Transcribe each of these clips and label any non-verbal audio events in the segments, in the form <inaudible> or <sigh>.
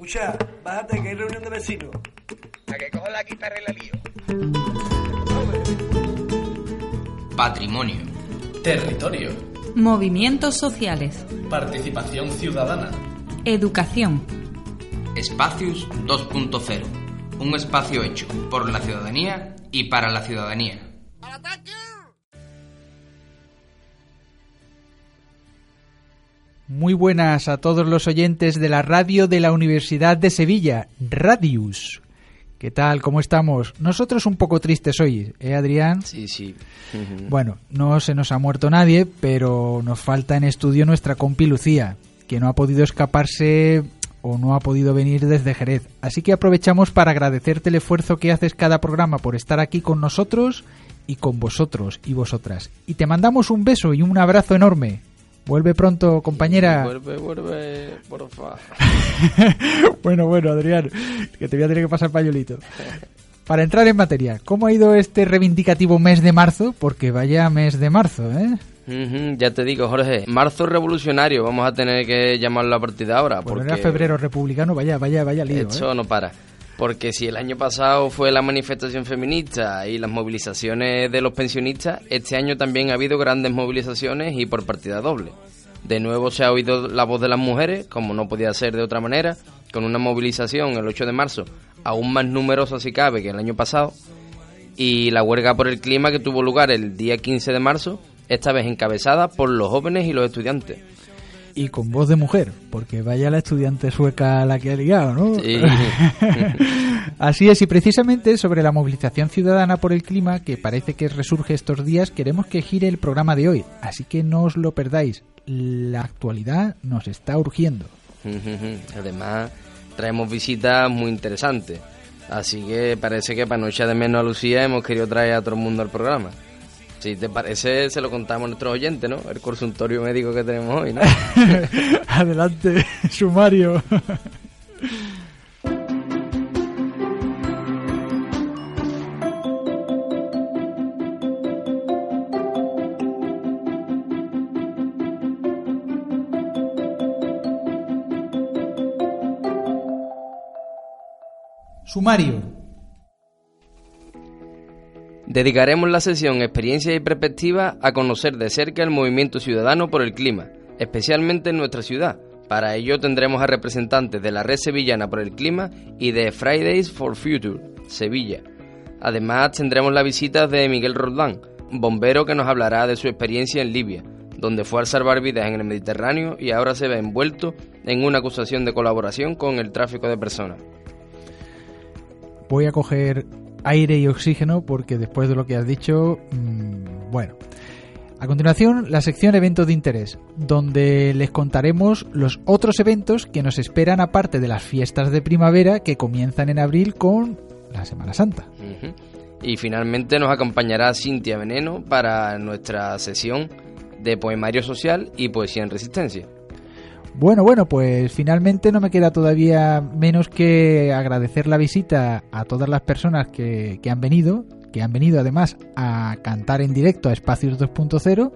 Escucha, bájate que hay reunión de vecinos. A que cojo la guitarra y la lío. Patrimonio. Territorio. Movimientos sociales. Participación ciudadana. Educación. Espacios 2.0. Un espacio hecho por la ciudadanía y para la ciudadanía. Muy buenas a todos los oyentes de la radio de la Universidad de Sevilla, Radius. ¿Qué tal? ¿Cómo estamos? Nosotros un poco tristes hoy, ¿eh, Adrián? Sí, sí. <laughs> Bueno, no se nos ha muerto nadie, pero nos falta en estudio nuestra compi Lucía, que no ha podido escaparse o no ha podido venir desde Jerez. Así que aprovechamos para agradecerte el esfuerzo que haces cada programa por estar aquí con nosotros y con vosotros y vosotras. Y te mandamos un beso y un abrazo enorme. Vuelve pronto, compañera. Vuelve, vuelve, porfa. <laughs> bueno, bueno, Adrián, que te voy a tener que pasar pañuelito. Para entrar en materia, ¿cómo ha ido este reivindicativo mes de marzo? Porque vaya mes de marzo, ¿eh? Ya te digo, Jorge, marzo revolucionario, vamos a tener que llamarlo a partir de ahora. Bueno, porque era febrero republicano, vaya, vaya, vaya lío, Esto ¿eh? no para. Porque si el año pasado fue la manifestación feminista y las movilizaciones de los pensionistas, este año también ha habido grandes movilizaciones y por partida doble. De nuevo se ha oído la voz de las mujeres, como no podía ser de otra manera, con una movilización el 8 de marzo aún más numerosa si cabe que el año pasado, y la huelga por el clima que tuvo lugar el día 15 de marzo, esta vez encabezada por los jóvenes y los estudiantes. Y con voz de mujer, porque vaya la estudiante sueca la que ha ligado, ¿no? Sí. <laughs> Así es, y precisamente sobre la movilización ciudadana por el clima, que parece que resurge estos días, queremos que gire el programa de hoy. Así que no os lo perdáis. La actualidad nos está urgiendo. <laughs> Además, traemos visitas muy interesantes. Así que parece que para no echar de menos a Lucía hemos querido traer a todo el mundo al programa. Si te parece, se lo contamos a nuestros oyentes, ¿no? El consultorio médico que tenemos hoy, ¿no? <laughs> Adelante, sumario. Sumario. Dedicaremos la sesión Experiencia y Perspectiva a conocer de cerca el movimiento ciudadano por el clima, especialmente en nuestra ciudad. Para ello tendremos a representantes de la Red Sevillana por el Clima y de Fridays for Future, Sevilla. Además tendremos la visita de Miguel Roldán, bombero que nos hablará de su experiencia en Libia, donde fue a salvar vidas en el Mediterráneo y ahora se ve envuelto en una acusación de colaboración con el tráfico de personas. Voy a coger aire y oxígeno porque después de lo que has dicho, mmm, bueno. A continuación, la sección eventos de interés, donde les contaremos los otros eventos que nos esperan aparte de las fiestas de primavera que comienzan en abril con la Semana Santa. Y finalmente nos acompañará Cintia Veneno para nuestra sesión de poemario social y poesía en resistencia. Bueno, bueno, pues finalmente no me queda todavía menos que agradecer la visita a todas las personas que, que han venido, que han venido además a cantar en directo a Espacios 2.0,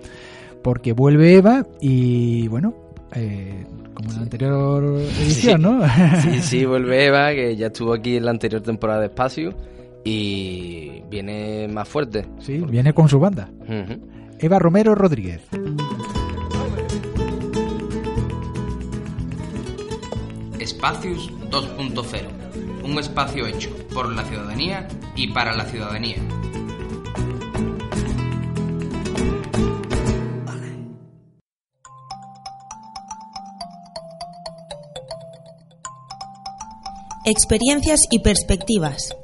porque vuelve Eva y bueno, eh, como en la anterior edición, ¿no? Sí, sí, vuelve Eva, que ya estuvo aquí en la anterior temporada de Espacio y viene más fuerte. Sí, viene con su banda. Eva Romero Rodríguez. Espacios 2.0. Un espacio hecho por la ciudadanía y para la ciudadanía. Experiencias y perspectivas.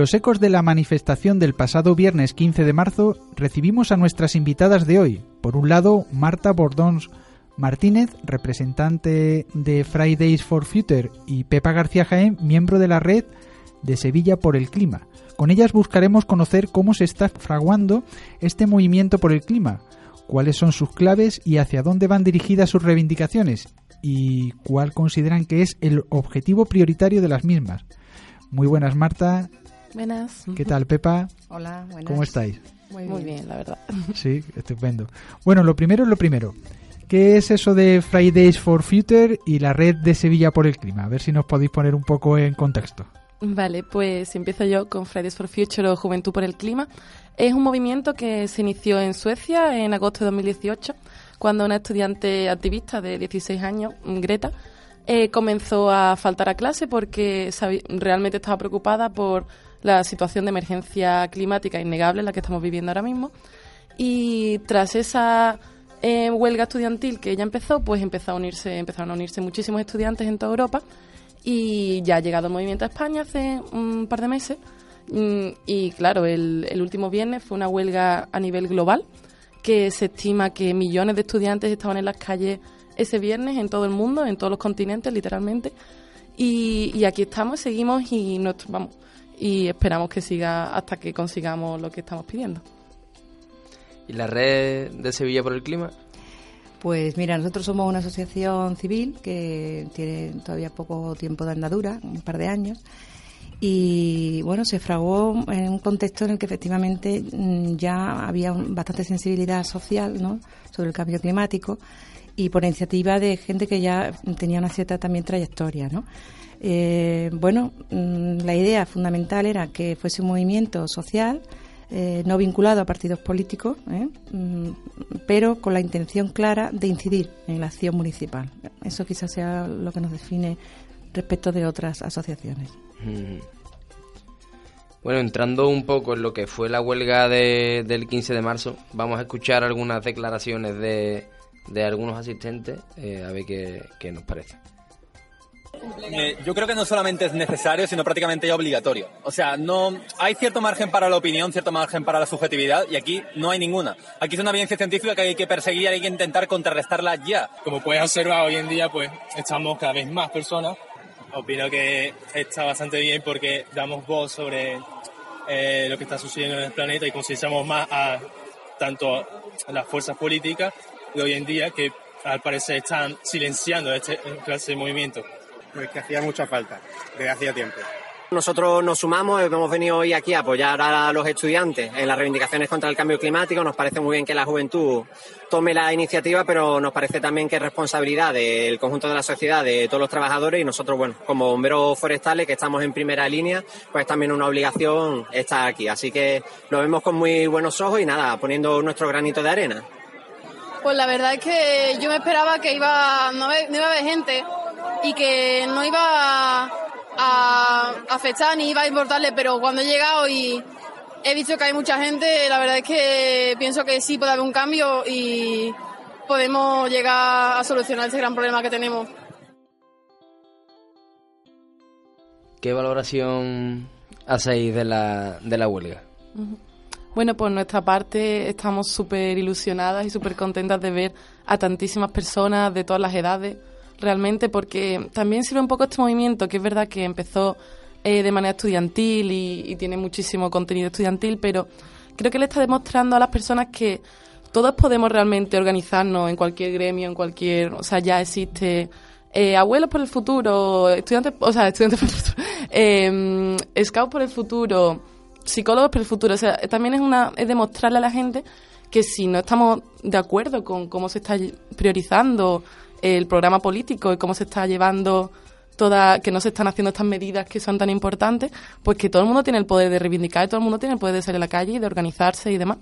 Los ecos de la manifestación del pasado viernes 15 de marzo, recibimos a nuestras invitadas de hoy. Por un lado, Marta Bordons Martínez, representante de Fridays for Future, y Pepa García Jaén, miembro de la red de Sevilla por el Clima. Con ellas buscaremos conocer cómo se está fraguando este movimiento por el clima, cuáles son sus claves y hacia dónde van dirigidas sus reivindicaciones, y cuál consideran que es el objetivo prioritario de las mismas. Muy buenas, Marta. Buenas. ¿Qué tal, Pepa? Hola, buenas. ¿Cómo estáis? Muy bien. Muy bien, la verdad. Sí, estupendo. Bueno, lo primero es lo primero. ¿Qué es eso de Fridays for Future y la red de Sevilla por el clima? A ver si nos podéis poner un poco en contexto. Vale, pues empiezo yo con Fridays for Future o Juventud por el Clima. Es un movimiento que se inició en Suecia en agosto de 2018, cuando una estudiante activista de 16 años, Greta, eh, comenzó a faltar a clase porque realmente estaba preocupada por la situación de emergencia climática innegable en la que estamos viviendo ahora mismo. Y tras esa eh, huelga estudiantil que ella empezó, pues empezó a unirse, empezaron a unirse muchísimos estudiantes en toda Europa y ya ha llegado el movimiento a España hace un par de meses. Mm, y claro, el, el último viernes fue una huelga a nivel global que se estima que millones de estudiantes estaban en las calles ese viernes en todo el mundo, en todos los continentes, literalmente. Y, y aquí estamos, seguimos y nuestro, vamos, y esperamos que siga hasta que consigamos lo que estamos pidiendo. ¿Y la red de Sevilla por el clima? Pues mira, nosotros somos una asociación civil que tiene todavía poco tiempo de andadura, un par de años, y bueno, se fraguó en un contexto en el que efectivamente mm, ya había bastante sensibilidad social ¿no? sobre el cambio climático y por iniciativa de gente que ya tenía una cierta también trayectoria, ¿no? Eh, bueno, mm, la idea fundamental era que fuese un movimiento social, eh, no vinculado a partidos políticos, ¿eh? mm, pero con la intención clara de incidir en la acción municipal. Eso quizás sea lo que nos define respecto de otras asociaciones. Bueno, entrando un poco en lo que fue la huelga del 15 de marzo, vamos a escuchar algunas declaraciones de, de algunos asistentes, a ver qué, qué nos parece. Eh, yo creo que no solamente es necesario, sino prácticamente ya obligatorio. O sea, no hay cierto margen para la opinión, cierto margen para la subjetividad, y aquí no hay ninguna. Aquí es una evidencia científica que hay que perseguir hay que intentar contrarrestarla ya. Como puedes observar hoy en día, pues estamos cada vez más personas. Opino que está bastante bien porque damos voz sobre eh, lo que está sucediendo en el planeta y concienciamos más a tanto a las fuerzas políticas de hoy en día que al parecer están silenciando este clase de movimiento pues que hacía mucha falta desde hacía tiempo. Nosotros nos sumamos, hemos venido hoy aquí a apoyar a los estudiantes en las reivindicaciones contra el cambio climático. Nos parece muy bien que la juventud tome la iniciativa, pero nos parece también que es responsabilidad del conjunto de la sociedad, de todos los trabajadores y nosotros, bueno, como bomberos forestales que estamos en primera línea, pues también una obligación estar aquí. Así que lo vemos con muy buenos ojos y nada, poniendo nuestro granito de arena. Pues la verdad es que yo me esperaba que iba, no, iba a haber gente y que no iba a afectar ni iba a importarle, pero cuando he llegado y he visto que hay mucha gente, la verdad es que pienso que sí puede haber un cambio y podemos llegar a solucionar este gran problema que tenemos. ¿Qué valoración hacéis de la, de la huelga? Bueno, por nuestra parte estamos súper ilusionadas y súper contentas de ver a tantísimas personas de todas las edades realmente porque también sirve un poco este movimiento, que es verdad que empezó eh, de manera estudiantil y, tiene muchísimo contenido estudiantil, pero creo que le está demostrando a las personas que todos podemos realmente organizarnos en cualquier gremio, en cualquier, o sea, ya existe eh, abuelos por el futuro, estudiantes, o sea, estudiantes por el futuro, <laughs> eh, scouts por el futuro, psicólogos por el futuro, o sea, también es una, es demostrarle a la gente que si no estamos de acuerdo con cómo se está priorizando el programa político y cómo se está llevando toda, que no se están haciendo estas medidas que son tan importantes, pues que todo el mundo tiene el poder de reivindicar, todo el mundo tiene el poder de salir a la calle y de organizarse y demás.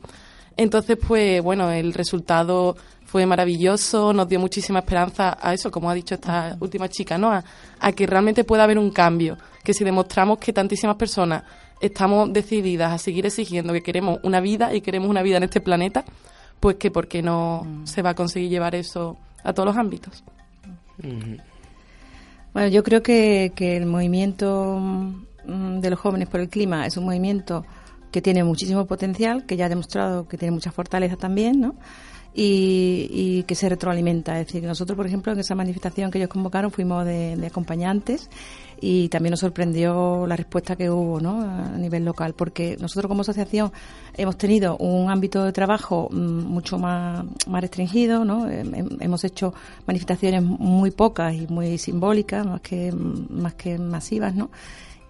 Entonces, pues bueno, el resultado fue maravilloso, nos dio muchísima esperanza a eso, como ha dicho esta última chica, ¿no? A, a que realmente pueda haber un cambio, que si demostramos que tantísimas personas estamos decididas a seguir exigiendo que queremos una vida y queremos una vida en este planeta, pues que por qué no se va a conseguir llevar eso a todos los ámbitos. Bueno, yo creo que, que el movimiento mm, de los jóvenes por el clima es un movimiento que tiene muchísimo potencial, que ya ha demostrado que tiene mucha fortaleza también, ¿no? Y, y que se retroalimenta. Es decir, nosotros, por ejemplo, en esa manifestación que ellos convocaron fuimos de, de acompañantes y también nos sorprendió la respuesta que hubo ¿no? a nivel local, porque nosotros como asociación hemos tenido un ámbito de trabajo mm, mucho más, más restringido, ¿no? Hem- hem- hemos hecho manifestaciones muy pocas y muy simbólicas, más que, más que masivas, ¿no?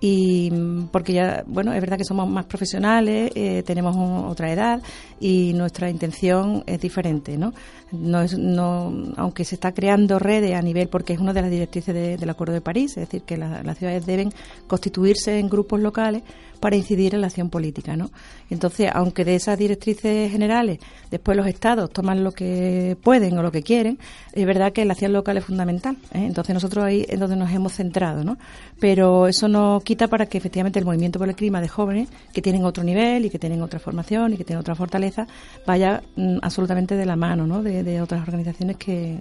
Y porque ya bueno es verdad que somos más profesionales eh, tenemos un- otra edad y nuestra intención es diferente no no es no aunque se está creando redes a nivel porque es una de las directrices de- del Acuerdo de París es decir que la- las ciudades deben constituirse en grupos locales para incidir en la acción política no entonces aunque de esas directrices generales después los estados toman lo que pueden o lo que quieren es verdad que la acción local es fundamental ¿eh? entonces nosotros ahí es donde nos hemos centrado no pero eso no quita para que efectivamente el movimiento por el clima de jóvenes que tienen otro nivel y que tienen otra formación y que tienen otra fortaleza vaya mm, absolutamente de la mano ¿no? de, otras organizaciones que,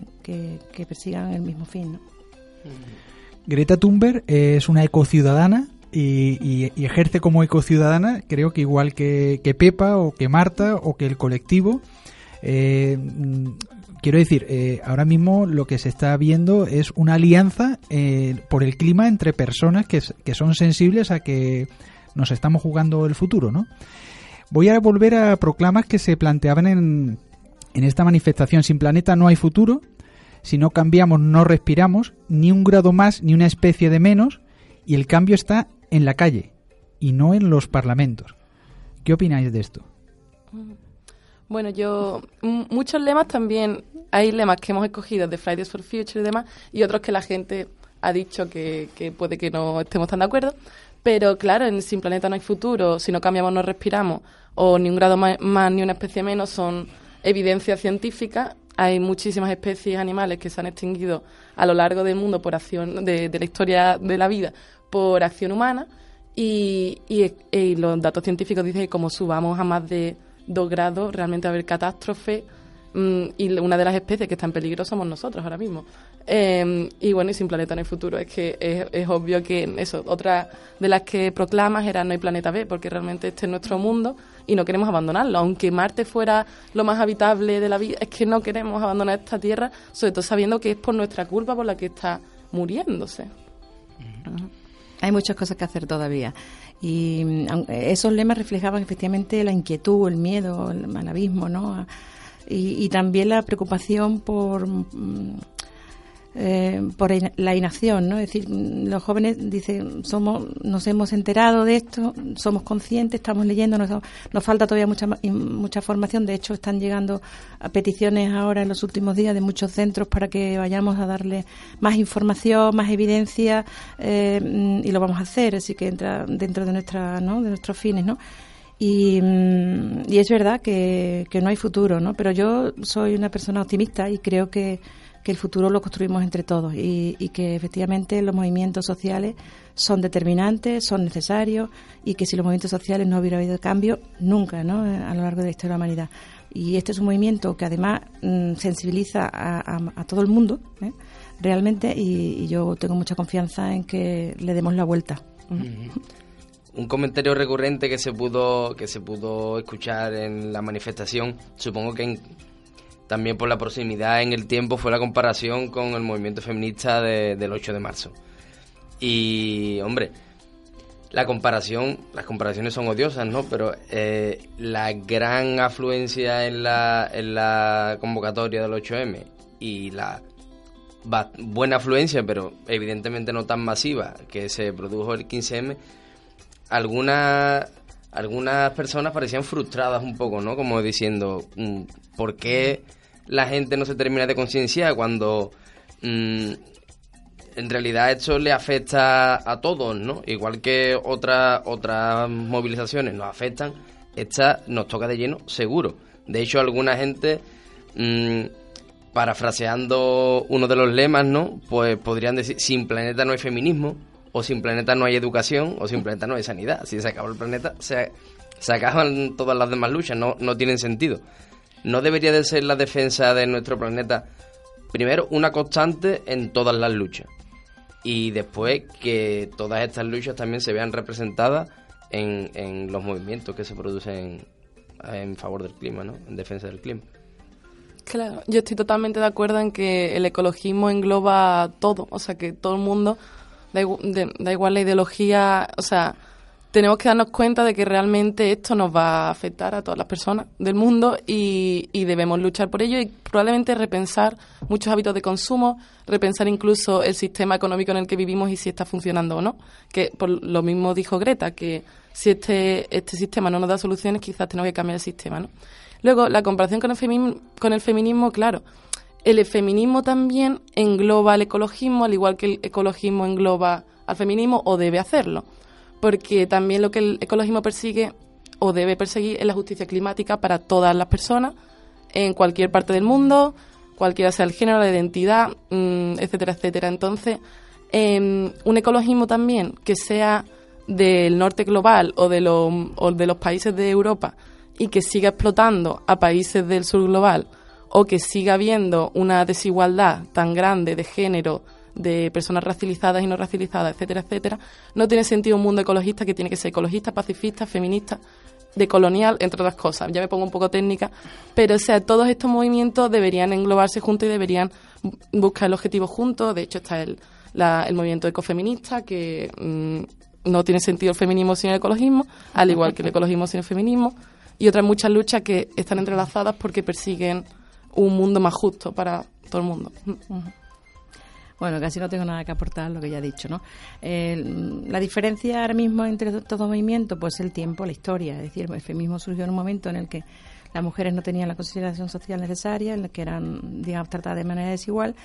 persigan el mismo fin. Greta Thunberg es una ecociudadana y, y- y ejerce como ecociudadana, creo que igual que, que Pepa o que Marta o que el colectivo. Eh, mm, quiero decir, eh, ahora mismo lo que se está viendo es una alianza eh, por el clima entre personas que, que son sensibles a que nos estamos jugando el futuro, ¿no? Voy a volver a proclamas que se planteaban en, en esta manifestación. Sin planeta no hay futuro. Si no cambiamos, no respiramos. Ni un grado más, ni una especie de menos. Y el cambio está en la calle y no en los parlamentos. ¿Qué opináis de esto? Bueno, yo. Muchos lemas también. Hay lemas que hemos escogido de Fridays for Future y demás, y otros que la gente ha dicho que, que puede que no estemos tan de acuerdo. Pero claro, en Sin Planeta no hay futuro, si no cambiamos no respiramos, o ni un grado ma- más ni una especie menos son evidencias científicas. Hay muchísimas especies animales que se han extinguido a lo largo del mundo por acción de, de la historia de la vida por acción humana y, y- y los datos científicos dicen que como subamos a más de 2 grados realmente a haber catástrofe mm, y una de las especies que está en peligro somos nosotros ahora mismo. Eh, y bueno, y sin planeta no hay futuro. Es que es obvio que eso, otra de las que proclamas era no hay planeta B, porque realmente este es nuestro mundo y no queremos abandonarlo. Aunque Marte fuera lo más habitable de la vida, es que no queremos abandonar esta Tierra, sobre todo sabiendo que es por nuestra culpa por la que está muriéndose. Hay muchas cosas que hacer todavía. Y mm, aun- esos lemas reflejaban efectivamente la inquietud, el miedo, el, al abismo, ¿no? Y, y también la preocupación por. Eh, por la inacción, ¿no? Es decir, los jóvenes dicen, somos, nos hemos enterado de esto, somos conscientes, estamos leyendo, nos, falta todavía mucha mucha formación. De hecho, están llegando a peticiones ahora en los últimos días de muchos centros para que vayamos a darle más información, más evidencia eh, y lo vamos a hacer. Así que entra dentro de nuestra, ¿no? De nuestros fines, ¿no? Y, y es verdad que, que no hay futuro, ¿no? Pero yo soy una persona optimista y creo que, que el futuro lo construimos entre todos y, que efectivamente los movimientos sociales son determinantes, son necesarios y que si los movimientos sociales no hubiera habido cambio, nunca, ¿no? A lo largo de la historia de la humanidad. Y este es un movimiento que además mm, sensibiliza a, todo el mundo, ¿eh? realmente, y, y yo tengo mucha confianza en que le demos la vuelta. Un comentario recurrente que se pudo que se pudo escuchar en la manifestación, supongo que en- también por la proximidad en el tiempo fue la comparación con el movimiento feminista de- del 8 de marzo. Y hombre, la comparación, las comparaciones son odiosas, ¿no? Pero eh, la gran afluencia en la, en la convocatoria del 8M y la buena afluencia, pero evidentemente no tan masiva, que se produjo el 15M, algunas algunas personas parecían frustradas un poco, ¿no? Como diciendo, mm, ¿por qué la gente no se termina de concienciar cuando mm, en realidad esto le afecta a todos, ¿no? Igual que otras otras movilizaciones nos afectan, esta nos toca de lleno seguro. De hecho, alguna gente, mm, parafraseando uno de los lemas, ¿no? Pues podrían decir, sin planeta no hay feminismo, o sin planeta no hay educación, o sin planeta no hay sanidad. Si se acaba el planeta, se, se acaban todas las demás luchas, no, no tienen sentido. ¿No debería de ser la defensa de nuestro planeta, primero, una constante en todas las luchas? y después que todas estas luchas también se vean representadas en, en los movimientos que se producen en favor del clima, ¿no? En defensa del clima. Claro, yo estoy totalmente de acuerdo en que el ecologismo engloba todo, o sea, que todo el mundo, da, da igual la ideología, o sea, tenemos que darnos cuenta de que realmente esto nos va a afectar a todas las personas del mundo y, debemos luchar por ello y probablemente repensar muchos hábitos de consumo, repensar incluso el sistema económico en el que vivimos y si está funcionando o no. Que por lo mismo dijo Greta, que si este, este sistema no nos da soluciones, quizás tenemos que cambiar el sistema. ¿no? Luego, la comparación con el, feminismo, con el feminismo, claro, el feminismo también engloba el ecologismo, al igual que el ecologismo engloba al feminismo o debe hacerlo porque también lo que el ecologismo persigue o debe perseguir es la justicia climática para todas las personas en cualquier parte del mundo, cualquiera sea el género, la identidad, mm, etcétera, etcétera. Entonces, em, un ecologismo también que sea del norte global o de, o de los países de Europa y que siga explotando a países del sur global o que siga habiendo una desigualdad tan grande de género, de personas racializadas y no racializadas, etcétera, etcétera, no tiene sentido un mundo ecologista que tiene que ser ecologista, pacifista, feminista, decolonial, entre otras cosas. Ya me pongo un poco técnica, pero o sea, todos estos movimientos deberían englobarse juntos y deberían buscar el objetivo juntos. De hecho, está el, el movimiento ecofeminista, que mm, no tiene sentido el feminismo sin el ecologismo, al igual que el ecologismo sin el feminismo, y otras muchas luchas que están entrelazadas porque persiguen un mundo más justo para todo el mundo. Bueno, casi no tengo nada que aportar lo que ya he dicho, ¿no? la diferencia ahora mismo entre todo movimiento, pues el tiempo, la historia. Es decir, el feminismo surgió en un momento en el que las mujeres no tenían la consideración social necesaria, en el que eran, digamos, tratadas de manera desigual.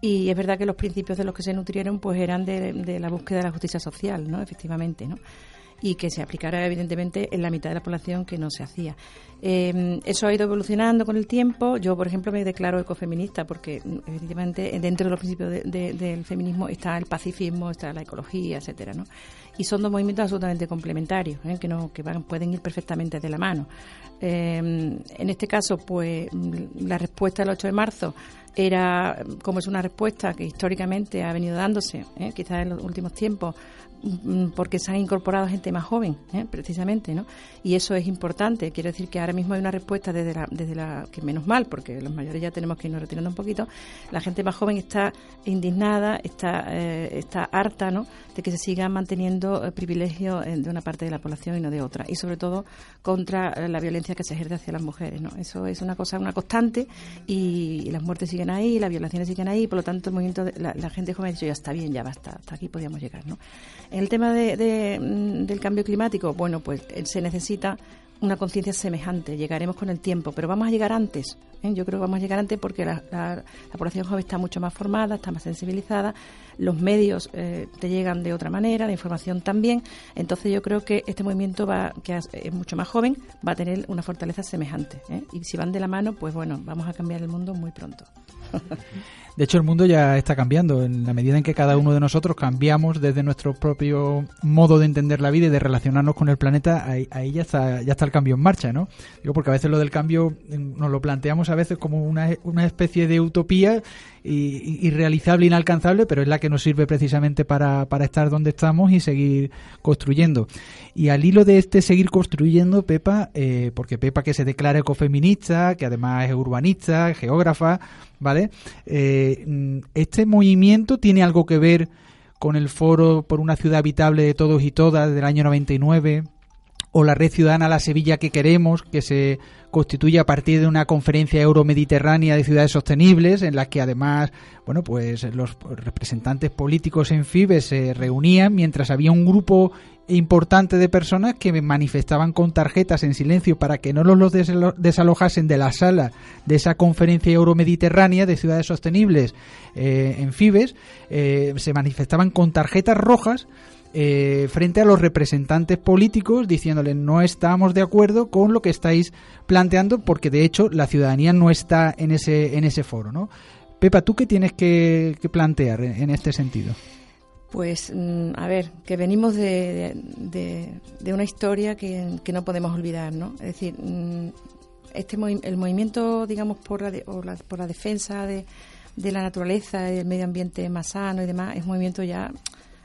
Y es verdad que los principios de los que se nutrieron, pues eran de, de la búsqueda de la justicia social, ¿no? Efectivamente, ¿no? Y que se aplicara evidentemente en la mitad de la población que no se hacía. Eh, eso ha ido evolucionando con el tiempo. Yo, por ejemplo, me declaro ecofeminista porque, mm, evidentemente, dentro de los principios del feminismo está el pacifismo, está la ecología, etcétera, ¿no? Y son dos movimientos absolutamente complementarios, ¿eh? que no que van, pueden ir perfectamente de la mano. Eh, en este caso, pues, mm, la respuesta del 8 de marzo era, como es una respuesta que históricamente ha venido dándose, quizás en los últimos tiempos, porque se han incorporado gente más joven, ¿eh? precisamente, ¿no? Y eso es importante. Quiero decir que ahora mismo hay una respuesta desde la, desde la que menos mal, porque los mayores ya tenemos que irnos retirando un poquito. La gente más joven está indignada, está, eh, está harta, ¿no? De que se siga manteniendo el privilegio eh, de una parte de la población y no de otra. Y sobre todo contra la violencia que se ejerce hacia las mujeres, ¿no? Eso es una cosa, una constante y, las muertes siguen ahí, las violaciones siguen ahí. Por lo tanto, el movimiento, de, la, gente joven ha dicho ya está bien, ya basta, hasta aquí podíamos llegar, ¿no? En el tema de, mm, del cambio climático, bueno, pues eh, se necesita una conciencia semejante. Llegaremos con el tiempo, pero vamos a llegar antes. ¿eh? Yo creo que vamos a llegar antes porque la, población joven está mucho más formada, está más sensibilizada, los medios eh, te llegan de otra manera, la información también. Entonces yo creo que este movimiento va, que es mucho más joven, va a tener una fortaleza semejante. Y si van de la mano, pues bueno, vamos a cambiar el mundo muy pronto. <laughs> De hecho, el mundo ya está cambiando. En la medida en que cada uno de nosotros cambiamos desde nuestro propio modo de entender la vida y de relacionarnos con el planeta, ahí, ya, está, ya está el cambio en marcha, ¿no? Digo, porque a veces lo del cambio mm, nos lo planteamos a veces como una, una especie de utopía irrealizable, inalcanzable, pero es la que nos sirve precisamente para, para estar donde estamos y seguir construyendo. Y al hilo de este seguir construyendo, Pepa, eh, porque Pepa que se declara ecofeminista, que además es urbanista, geógrafa, ¿vale? Eh, este movimiento tiene algo que ver con el foro por una ciudad habitable de todos y todas del año 99 o la red ciudadana La Sevilla que queremos, que se constituye a partir de una conferencia euromediterránea de ciudades sostenibles, en la que además, bueno, pues los representantes políticos en FIBE se reunían mientras había un grupo importante de personas que manifestaban con tarjetas en silencio para que no los desalo- desalojasen de la sala de esa conferencia euromediterránea de ciudades sostenibles eh, en Fibes, eh, se manifestaban con tarjetas rojas eh, frente a los representantes políticos diciéndoles no estamos de acuerdo con lo que estáis planteando porque de hecho la ciudadanía no está en ese en ese foro, ¿no? Pepa, ¿tú qué tienes que, plantear en, este sentido? Pues, mm, a ver, que venimos de, de- una historia que, que no podemos olvidar, ¿no? Es decir, mm, este el movimiento, digamos, por la, de- la- por la defensa de, de la naturaleza y del medio ambiente más sano y demás, es un movimiento ya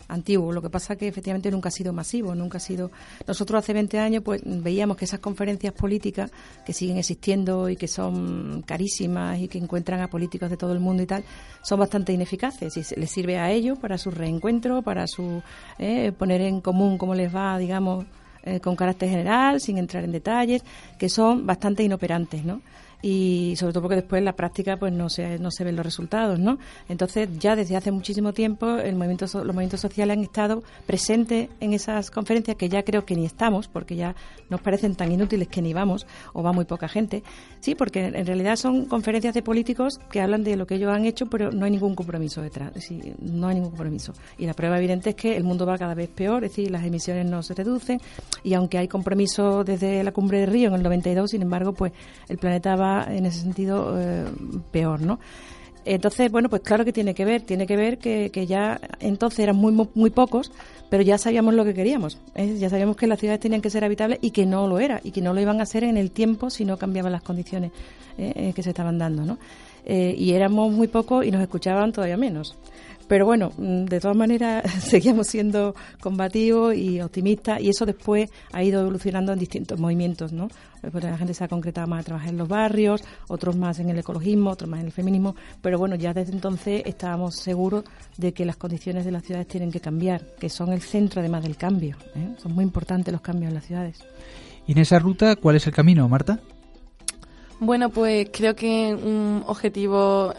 antiguo. Lo que pasa que efectivamente nunca ha sido masivo, nunca ha sido. Nosotros hace 20 años pues veíamos que esas conferencias políticas que siguen existiendo y que son carísimas y que encuentran a políticos de todo el mundo y tal, son bastante ineficaces y les sirve a ellos para su reencuentro, para su eh, poner en común cómo les va, digamos, eh, con carácter general, sin entrar en detalles, que son bastante inoperantes, ¿no? y sobre todo porque después en la práctica pues no se, no se ven los resultados, ¿no? Entonces ya desde hace muchísimo tiempo el movimiento, los movimientos sociales han estado presentes en esas conferencias que ya creo que ni estamos porque ya nos parecen tan inútiles que ni vamos o va muy poca gente. Sí, porque en realidad son conferencias de políticos que hablan de lo que ellos han hecho pero no hay ningún compromiso detrás, decir, no hay ningún compromiso. Y la prueba evidente es que el mundo va cada vez peor, es decir, las emisiones no se reducen y aunque hay compromiso desde la cumbre de Río en el 92, sin embargo, pues el planeta va en ese sentido eh, peor, ¿no? Entonces, bueno, pues claro que tiene que ver, tiene que ver que, que ya entonces eran muy mo- muy pocos, pero ya sabíamos lo que queríamos, ¿eh? ya sabíamos que las ciudades tenían que ser habitables y que no lo era, y que no lo iban a hacer en el tiempo si no cambiaban las condiciones eh, eh, que se estaban dando, ¿no? Eh, y éramos muy pocos y nos escuchaban todavía menos. Pero bueno, mm, de todas maneras <laughs> seguíamos siendo combativos y optimistas y eso después ha ido evolucionando en distintos movimientos, ¿no? Pues la gente se ha concretado más a trabajar en los barrios, otros más en el ecologismo, otros más en el feminismo, pero bueno, ya desde entonces estábamos seguros de que las condiciones de las ciudades tienen que cambiar, que son el centro además del cambio. ¿eh? Son muy importantes los cambios en las ciudades. Y en esa ruta, ¿cuál es el camino, Marta? Bueno, pues creo que un objetivo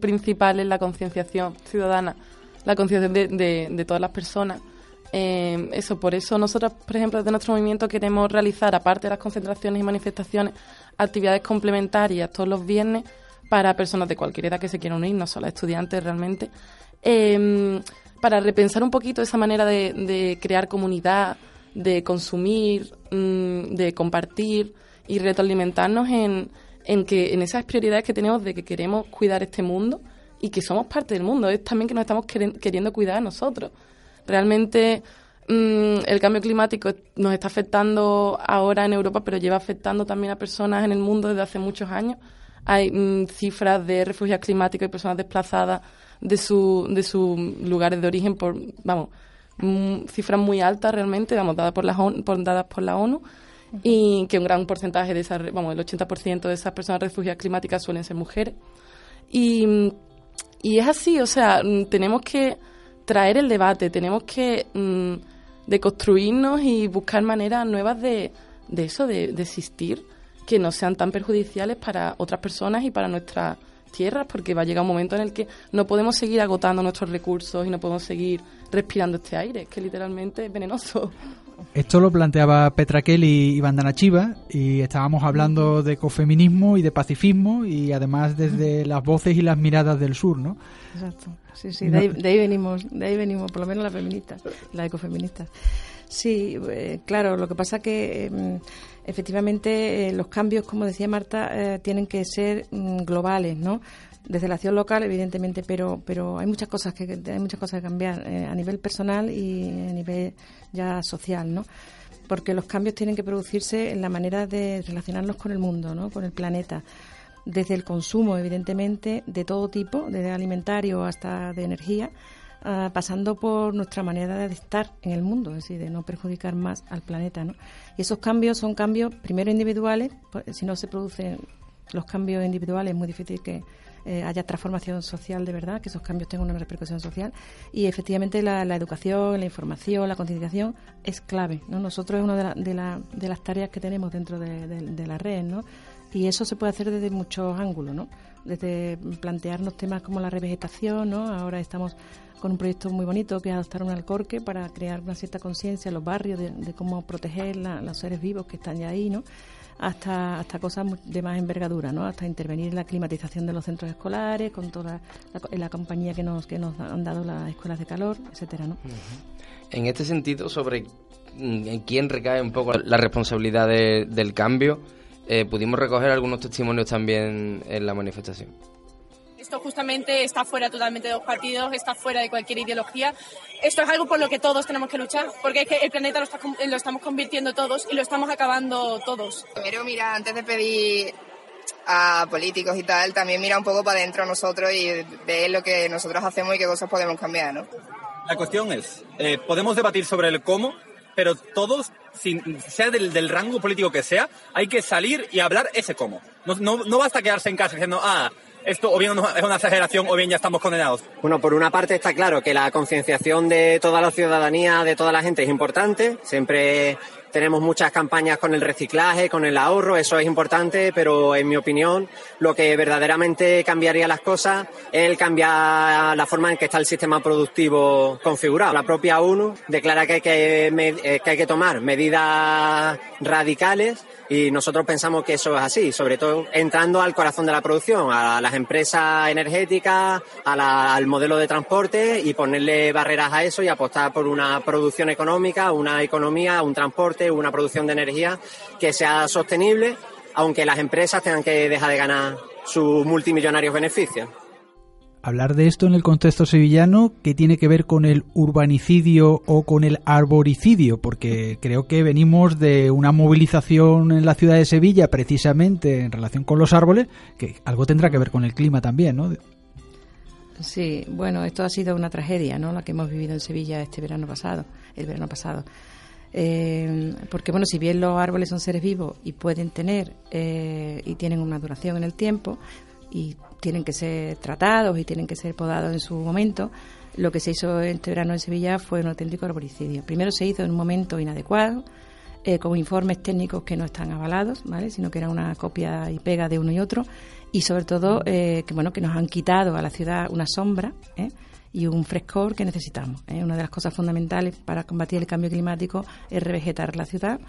principal es la concienciación ciudadana, la concienciación de, de- de todas las personas. Eh, eso, por eso nosotros, por ejemplo, desde nuestro movimiento queremos realizar, aparte de las concentraciones y manifestaciones, actividades complementarias todos los viernes para personas de cualquier edad que se quieran unir, no solo estudiantes realmente, eh, para repensar un poquito esa manera de, de crear comunidad, de consumir, mm, de compartir y retroalimentarnos en, en que en esas prioridades que tenemos de que queremos cuidar este mundo y que somos parte del mundo, es también que nos estamos queriendo cuidar a nosotros. Realmente mm, el cambio climático nos está afectando ahora en Europa, pero lleva afectando también a personas en el mundo desde hace muchos años. Hay mm, cifras de refugiados climáticos y personas desplazadas de su de sus lugares de origen por vamos mm, cifras muy altas realmente, vamos dadas por la dadas por la ONU <laughs> y que un gran porcentaje de esas, vamos, el 80% de esas personas refugiadas climáticas suelen ser mujeres. Y, y es así, o sea, mm, tenemos que traer el debate, tenemos que mm, deconstruirnos y buscar maneras nuevas de, de eso, de, de existir, que no sean tan perjudiciales para otras personas y para nuestras tierras, porque va a llegar un momento en el que no podemos seguir agotando nuestros recursos y no podemos seguir respirando este aire, que literalmente es venenoso. Esto lo planteaba Petra Kelly y Bandana Chiva y estábamos hablando de ecofeminismo y de pacifismo y además desde las voces y las miradas del sur, ¿no? Exacto. Sí, sí, de ahí, de ahí venimos, de ahí venimos, por lo menos las feministas, las ecofeministas. Sí, eh, claro, lo que pasa que eh, efectivamente eh, los cambios, como decía Marta, eh, tienen que ser mm, globales, ¿no? Desde la acción local, evidentemente, pero pero hay muchas cosas que hay muchas cosas que cambiar eh, a nivel personal y a nivel ya social, ¿no? Porque los cambios tienen que producirse en la manera de relacionarnos con el mundo, ¿no? Con el planeta desde el consumo, evidentemente, de todo tipo, desde alimentario hasta de energía, ah, pasando por nuestra manera de estar en el mundo, es decir, de no perjudicar más al planeta. ¿no? Y esos cambios son cambios, primero individuales, pues, si no se producen los cambios individuales, es muy difícil que eh, haya transformación social de verdad, que esos cambios tengan una repercusión social. Y efectivamente la, la educación, la información, la concienciación es clave. ¿no? Nosotros es una de, la- de, la- de las tareas que tenemos dentro de, de- de la red, ¿no? Y eso se puede hacer desde muchos ángulos, ¿no? Desde plantearnos temas como la revegetación, ¿no? Ahora estamos con un proyecto muy bonito que es adoptar un alcorque para crear una cierta conciencia en los barrios de, cómo proteger los seres vivos que están ya ahí, ¿no? Hasta, hasta cosas de más envergadura, ¿no? hasta intervenir en la climatización de los centros escolares, con toda la, compañía que nos, que nos han dado las escuelas de calor, etcétera, ¿no? En este sentido, sobre mm, en quién recae un poco la responsabilidad del cambio, eh, pudimos recoger algunos testimonios también en la manifestación esto justamente está fuera totalmente de los partidos, está fuera de cualquier ideología. Esto es algo por lo que todos tenemos que luchar, porque es que el planeta lo, lo estamos convirtiendo todos y lo estamos acabando todos. Primero, mira, antes de pedir a políticos y tal, también mira un poco para adentro nosotros y ver lo que nosotros hacemos y qué cosas podemos cambiar, ¿no? La cuestión es, eh, podemos debatir sobre el cómo, pero todos, sin, sea del, del, rango político que sea, hay que salir y hablar ese cómo. No, no, no basta quedarse en casa diciendo, ah, esto o bien es una exageración o bien ya estamos condenados? Bueno, por una parte está claro que la concienciación de toda la ciudadanía, de toda la gente es importante. Siempre tenemos muchas campañas con el reciclaje, con el ahorro, eso es importante, pero en mi opinión lo que verdaderamente cambiaría las cosas es el cambiar la forma en que está el sistema productivo configurado. La propia ONU declara que hay que, eh, que, hay que tomar medidas radicales y nosotros pensamos que eso es así, sobre todo entrando al corazón de la producción, a las empresas energéticas, al modelo de transporte y ponerle barreras a eso y apostar por una producción económica, una economía, un transporte, una producción de energía que sea sostenible, aunque las empresas tengan que dejar de ganar sus multimillonarios beneficios hablar de esto en el contexto sevillano que tiene que ver con el urbanicidio o con el arboricidio, porque creo que venimos de una movilización en la ciudad de Sevilla precisamente en relación con los árboles, que algo tendrá que ver con el clima también, ¿no? Sí, bueno, esto ha sido una tragedia, ¿no? La que hemos vivido en Sevilla este verano pasado, el verano pasado. Eh, porque, bueno, si bien los árboles son seres vivos y pueden tener eh, y tienen una duración en el tiempo, y tienen que ser tratados y tienen que ser podados en su momento. Lo que se hizo este verano en Sevilla fue un auténtico arboricidio. Primero se hizo en un momento inadecuado, eh, con informes técnicos que no están avalados, ¿vale? sino que era una copia y pega de uno y otro, y sobre todo eh, que bueno que nos han quitado a la ciudad una sombra. Y un frescor que necesitamos. Una de las cosas fundamentales para combatir el cambio climático es revegetar la ciudad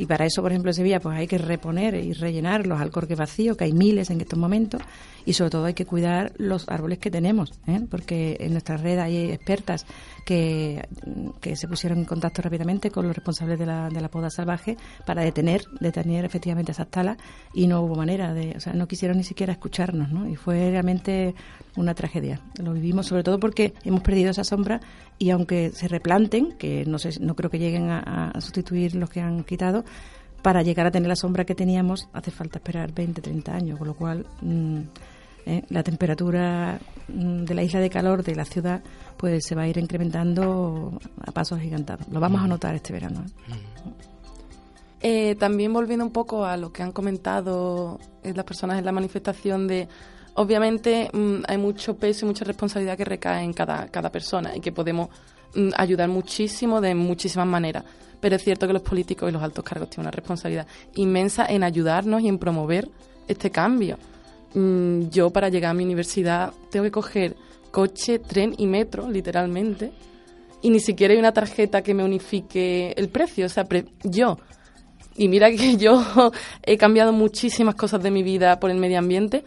y para eso, por ejemplo, en Sevilla, pues hay que reponer y rellenar los alcorques vacíos, que hay miles en estos momentos, y sobre todo hay que cuidar los árboles que tenemos, ¿eh? porque en nuestra red hay expertas que, se pusieron en contacto rápidamente con los responsables de la, de la poda salvaje para detener, detener efectivamente esas talas y no hubo manera de, o sea, no quisieron ni siquiera escucharnos, ¿no? Y fue realmente una tragedia. Lo vivimos sobre todo porque hemos perdido esa sombra y aunque se replanten, que no sé, no creo que lleguen a, sustituir los que han quitado, para llegar a tener la sombra que teníamos hace falta esperar 20, 30 años, con lo cual mm, eh, la temperatura mm, de la isla de calor de la ciudad pues se va a ir incrementando a pasos gigantados. Lo vamos a mm. notar este verano. ¿eh? Eh, también volviendo un poco a lo que han comentado las personas en la manifestación de obviamente mm, hay mucho peso y mucha responsabilidad que recae en cada, cada persona y que podemos mm, ayudar muchísimo de muchísimas maneras. Pero es cierto que los políticos y los altos cargos tienen una responsabilidad inmensa en ayudarnos y en promover este cambio. Mm, yo para llegar a mi universidad tengo que coger coche, tren y metro, literalmente, y ni siquiera hay una tarjeta que me unifique el precio. O sea, yo, y mira que <laughs> yo he cambiado muchísimas cosas de mi vida por el medio ambiente,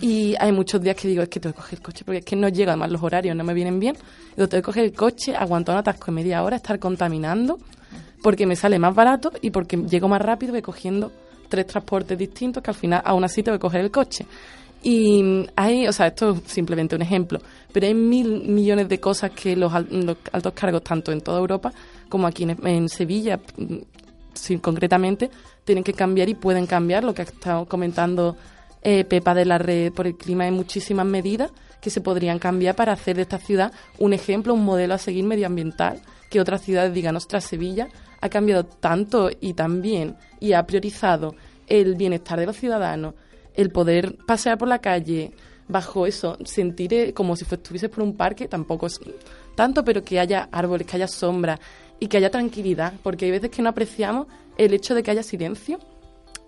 y hay muchos días que digo, es que tengo que coger el coche, porque es que no llega, además los horarios no me vienen bien. Digo, tengo que coger el coche, aguantar un atasco de media hora, estar contaminando, porque me sale más barato y porque llego más rápido que cogiendo tres transportes distintos que al final aún así tengo que coger el coche. Y hay, o sea, esto es simplemente un ejemplo, pero hay mil millones de cosas que los, altos cargos, tanto en toda Europa como aquí en, Sevilla, mm, concretamente, tienen que cambiar y pueden cambiar, lo que ha estado comentando eh, Pepa de la Red por el Clima, hay muchísimas medidas que se podrían cambiar para hacer de esta ciudad un ejemplo, un modelo a seguir medioambiental, que otras ciudades digan, ostras, Sevilla ha cambiado tanto y tan bien y ha priorizado el bienestar de los ciudadanos, el poder pasear por la calle bajo eso, sentir eh, como si estuvieses por un parque, tampoco es tanto, pero que haya árboles, que haya sombra y que haya tranquilidad, porque hay veces que no apreciamos el hecho de que haya silencio,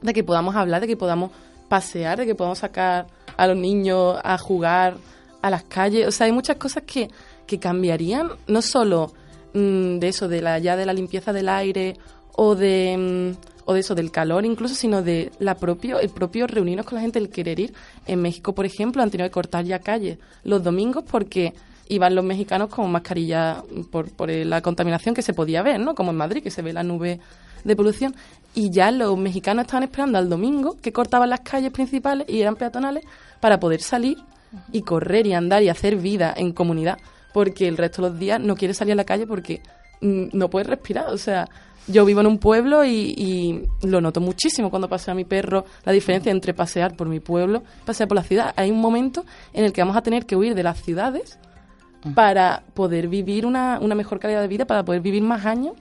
de que podamos hablar, de que podamos pasear, de que podamos sacar a los niños a jugar a las calles. O sea, hay muchas cosas que, que cambiarían no solo mm, de eso, de la, ya de la limpieza del aire o de, mm, o de eso, del calor incluso, sino de la propio, el propio reunirnos con la gente, el querer ir. En México, por ejemplo, han tenido que cortar ya calles los domingos porque iban los mexicanos con mascarilla por, por la contaminación que se podía ver, ¿no? Como en Madrid, que se ve la nube de polución. Y ya los mexicanos estaban esperando al domingo que cortaban las calles principales y eran peatonales para poder salir y correr y andar y hacer vida en comunidad, porque el resto de los días no quiere salir a la calle porque mm, no puede respirar. O sea, yo vivo en un pueblo y, y, lo noto muchísimo cuando paseo a mi perro, la diferencia entre pasear por mi pueblo y pasear por la ciudad. Hay un momento en el que vamos a tener que huir de las ciudades para poder vivir una, una mejor calidad de vida, para poder vivir más años.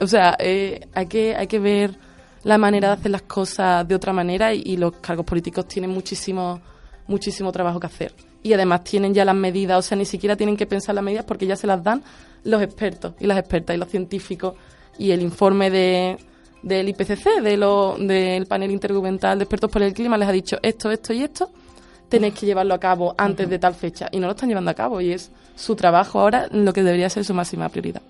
O sea, eh, hay, que, hay que ver la manera de hacer las cosas de otra manera y, y, los cargos políticos tienen muchísimo, muchísimo trabajo que hacer. Y además tienen ya las medidas, o sea, ni siquiera tienen que pensar las medidas porque ya se las dan los expertos y las expertas y los científicos. Y el informe de, del IPCC, de lo, del panel intergubernamental de expertos por el clima, les ha dicho esto, esto y esto tenéis que llevarlo a cabo antes de tal fecha y no lo están llevando a cabo y es su trabajo ahora lo que debería ser su máxima prioridad.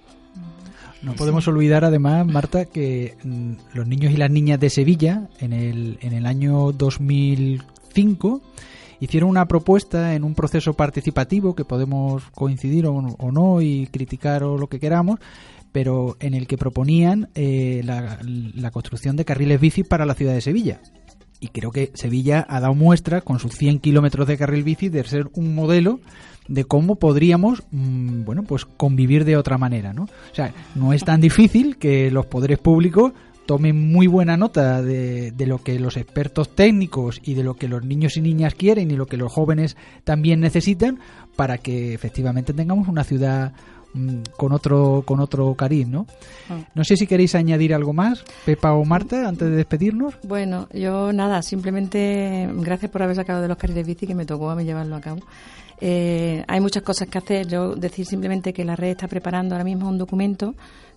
No podemos olvidar además, Marta, que mm, los niños y las niñas de Sevilla en el, en el año 2005 hicieron una propuesta en un proceso participativo que podemos coincidir o, no y criticar o lo que queramos, pero en el que proponían eh, la, la construcción de carriles bici para la ciudad de Sevilla. Y creo que Sevilla ha dado muestra con sus 100 kilómetros de carril bici de ser un modelo de cómo podríamos mmm, bueno pues convivir de otra manera no o sea no es tan difícil que los poderes públicos tomen muy buena nota de, de, lo que los expertos técnicos y de lo que los niños y niñas quieren y lo que los jóvenes también necesitan para que efectivamente tengamos una ciudad con otro con otro cariz, ¿no? No sé si queréis añadir algo más, Pepa o Marta, antes de despedirnos. Bueno, yo nada, simplemente gracias por haber sacado de los carriles bici que me tocó a mí llevarlo a cabo. Eh, hay muchas cosas que hacer. Yo decir simplemente que la red está preparando ahora mismo un documento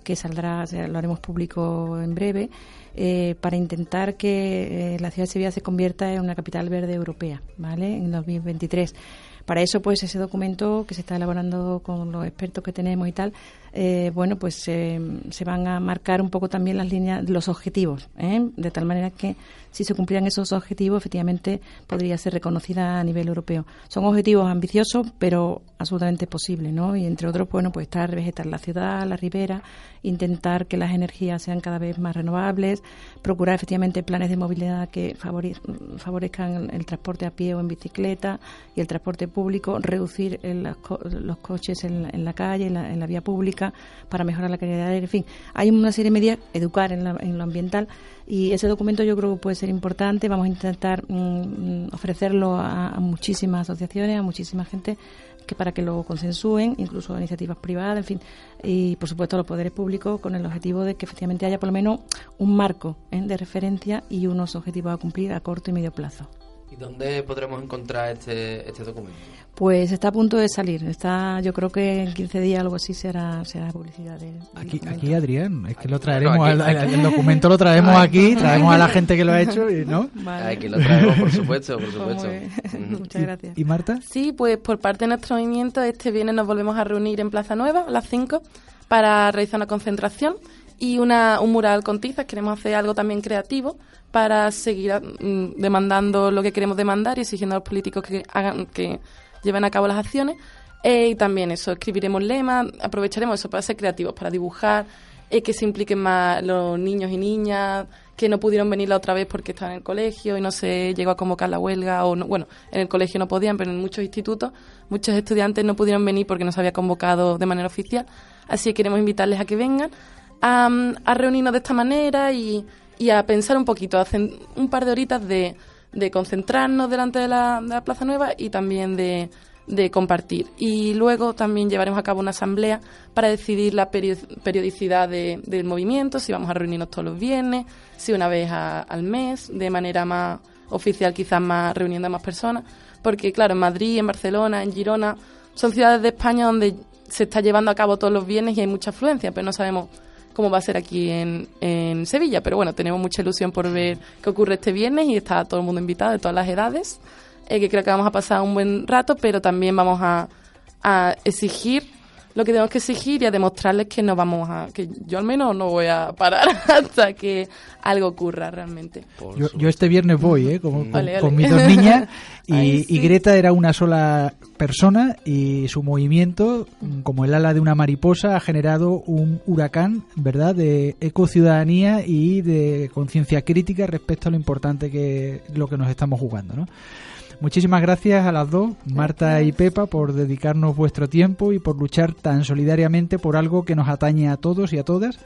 que saldrá, sea, lo haremos público en breve, eh, para intentar que eh, la ciudad de Sevilla se convierta en una capital verde europea, ¿vale? En 2023. Para eso, pues ese documento que se está elaborando con los expertos que tenemos y tal, eh, bueno, pues eh, se van a marcar un poco también las líneas, los objetivos, de tal manera que si se cumplieran esos objetivos, efectivamente podría ser reconocida a nivel europeo. Son objetivos ambiciosos, pero absolutamente posibles, ¿no? Y entre otros, bueno, pues estar vegetar la ciudad, la ribera, intentar que las energías sean cada vez más renovables, procurar efectivamente planes de movilidad que favorezcan el transporte a pie o en bicicleta y el transporte público, reducir el, los coches en, en, la calle, en la, en la vía pública para mejorar la calidad del aire. En fin, hay una serie de medidas, educar en, la, en lo ambiental y ese documento yo creo que puede ser importante. Vamos a intentar mm, ofrecerlo a, a, muchísimas asociaciones, a muchísima gente que para que lo consensúen, incluso iniciativas privadas, en fin, y por supuesto los poderes públicos con el objetivo de que efectivamente haya por lo menos un marco ¿eh? de referencia y unos objetivos a cumplir a corto y medio plazo. ¿Y dónde podremos encontrar este, este documento? Pues está a punto de salir. Está, yo creo que en 15 días algo así será, será publicidad. De, aquí, aquí, Adrián, es que lo traeremos, no, aquí, al, aquí, el documento lo traemos aquí, traemos a la gente que lo ha hecho, y, ¿no? <laughs> Vale. Aquí lo traemos, por supuesto, por <laughs> supuesto. <laughs> Muchas gracias. ¿Y, ¿Y, Marta? Sí, pues por parte de nuestro movimiento, este viernes nos volvemos a reunir en Plaza Nueva a las 5 para realizar una concentración y una, un mural con tizas. Queremos hacer algo también creativo para seguir mm, demandando lo que queremos demandar y exigiendo a los políticos que hagan que lleven a cabo las acciones. Eh, y también eso, escribiremos lemas, aprovecharemos eso para ser creativos, para dibujar, eh, que se impliquen más los niños y niñas que no pudieron venir la otra vez porque estaban en el colegio y no se llegó a convocar la huelga o no, bueno, en el colegio no podían, pero en muchos institutos muchos estudiantes no pudieron venir porque no se había convocado de manera oficial. Así que queremos invitarles a que vengan a, a reunirnos de esta manera y, y a pensar un poquito, a hacer un par de horitas de, de concentrarnos delante de la, de la, Plaza Nueva y también de, de, compartir. Y luego también llevaremos a cabo una asamblea para decidir la periodicidad de, del movimiento, si vamos a reunirnos todos los viernes, si una vez a, al mes, de manera más oficial quizás más reuniendo a más personas, porque claro, en Madrid, en Barcelona, en Girona, son ciudades de España donde se está llevando a cabo todos los viernes y hay mucha afluencia, pero no sabemos cómo va a ser aquí en, en, Sevilla. Pero bueno, tenemos mucha ilusión por ver qué ocurre este viernes y está todo el mundo invitado de todas las edades, eh, que creo que vamos a pasar un buen rato, pero también vamos a, a exigir lo que tenemos que exigir y a demostrarles que no vamos a, que yo al menos no voy a parar <laughs> hasta que algo ocurra realmente. Yo, yo este viernes voy, ¿eh? Como, con, ole. con mis dos niñas <laughs> y, Ay, sí. y Greta era una sola persona y su movimiento, mm, como el ala de una mariposa, ha generado un huracán, ¿verdad?, de ecociudadanía y de conciencia crítica respecto a lo importante que lo que nos estamos jugando, ¿no? Muchísimas gracias a las dos, Marta y Pepa, por dedicarnos vuestro tiempo y por luchar tan solidariamente por algo que nos atañe a todos y a todas.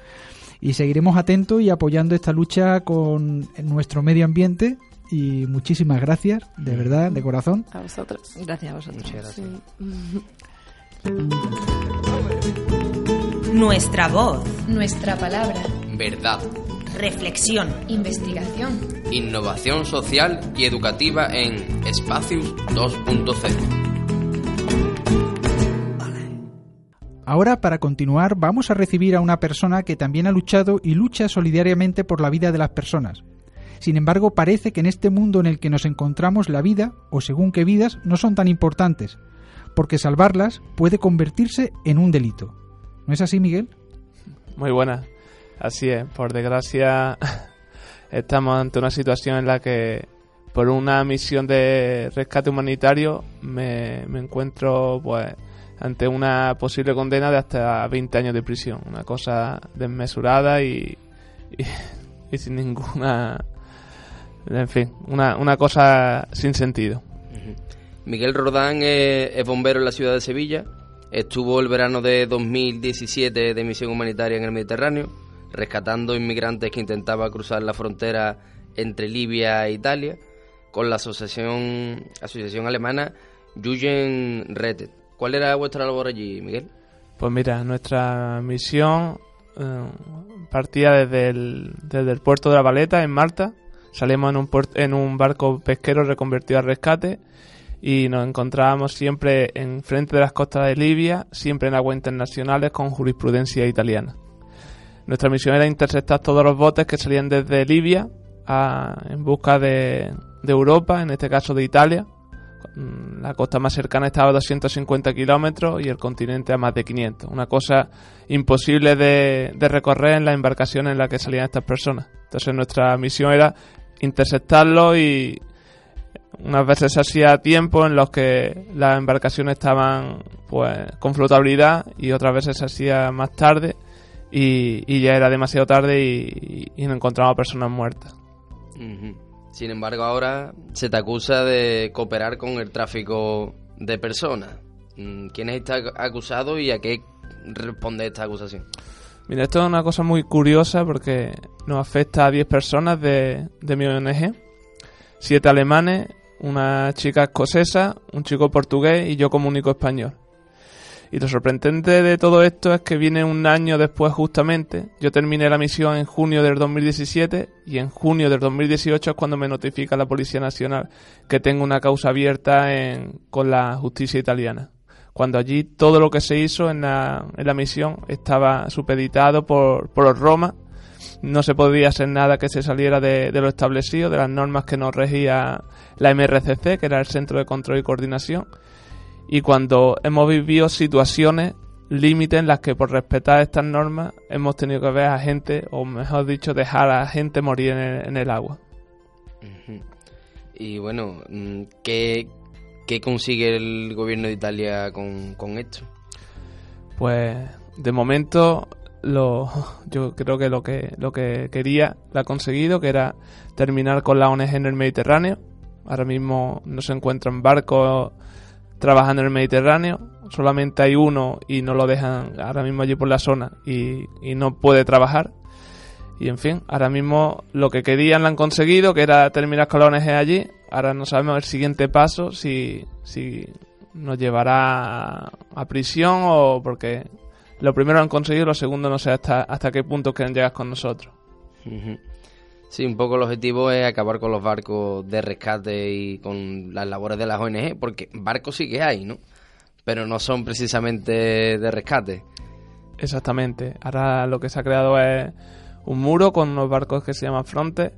Y seguiremos atentos y apoyando esta lucha con nuestro medio ambiente. Y muchísimas gracias, de verdad, de corazón. A vosotros. Gracias a vosotros. Muchas gracias. Nuestra voz. Nuestra palabra. Verdad. Reflexión. Investigación. Innovación social y educativa en Espacios 2.0. Ahora, para continuar, vamos a recibir a una persona que también ha luchado y lucha solidariamente por la vida de las personas. Sin embargo, parece que en este mundo en el que nos encontramos la vida, o según qué vidas, no son tan importantes, porque salvarlas puede convertirse en un delito. ¿No es así, Miguel? Muy buena. Así es. Por desgracia, <laughs> estamos ante una situación en la que, por una misión de rescate humanitario, me, me encuentro pues ante una posible condena de hasta 20 años de prisión. Una cosa desmesurada y, <laughs> y, sin ninguna... En fin, una, una cosa sin sentido. Miguel Rodán es, es bombero en la ciudad de Sevilla. Estuvo el verano de 2017 de misión humanitaria en el Mediterráneo, rescatando inmigrantes que intentaban cruzar la frontera entre Libia e Italia, con la asociación, asociación alemana Jugend Rettet. ¿Cuál era vuestra labor allí, Miguel? Pues mira, nuestra misión eh, partía desde el, desde el puerto de La Valeta, en Malta. Salimos en un, en un barco pesquero reconvertido a rescate y nos encontrábamos siempre en frente de las costas de Libia, siempre en aguas internacionales con jurisprudencia italiana. Nuestra misión era interceptar todos los botes que salían desde Libia a- en busca de, Europa, en este caso de Italia. La costa más cercana estaba a 250 kilómetros y el continente a más de 500. Una cosa imposible de, de recorrer en la embarcación en la que salían estas personas. Entonces nuestra misión era interceptarlo y unas veces se hacía tiempo en los que las embarcaciones estaban pues con flotabilidad y otras veces se hacía más tarde y, y ya era demasiado tarde y, y nos encontramos personas muertas. Sin embargo, ahora se te acusa de cooperar con el tráfico de personas. Mm, ¿Quién está acusado y a qué responde esta acusación? Mira, esto es una cosa muy curiosa porque nos afecta a 10 personas de, de mi ONG, 7 alemanes, una chica escocesa, un chico portugués y yo como único español. Y lo sorprendente de todo esto es que viene un año después justamente. Yo terminé la misión en junio del 2017 y en junio del 2018 es cuando me notifica la Policía Nacional que tengo una causa abierta en- con la justicia italiana. Cuando allí todo lo que se hizo en la, misión estaba supeditado por, por Roma. No se podía hacer nada que se saliera de, de lo establecido, de las normas que nos regía la MRCC, que era el Centro de Control y Coordinación y cuando hemos vivido situaciones límites en las que por respetar estas normas hemos tenido que ver a gente, o mejor dicho, dejar a gente morir en el, en el agua. Y bueno, mm, ¿qué, qué consigue el gobierno de Italia con, con esto? Pues de momento lo, <laughs> yo creo que lo que lo que quería lo ha conseguido, que era terminar con la ONG en el Mediterráneo. Ahora mismo no se encuentran barcos trabajando en el Mediterráneo, solamente hay uno y no lo dejan ahora mismo allí por la zona y, no puede trabajar. Y en fin, ahora mismo lo que querían lo han conseguido, que era terminar con la ONG allí. Ahora no sabemos el siguiente paso, si, nos llevará a, prisión o porque lo primero lo han conseguido, lo segundo no sé hasta, hasta qué punto quieren llegar con nosotros. Sí, un poco el objetivo es acabar con los barcos de rescate y con las labores de las ONG, porque barcos sí que hay, ¿no? Pero no son precisamente de rescate. Exactamente. Ahora lo que se ha creado es un muro con unos barcos que se llaman Frontex,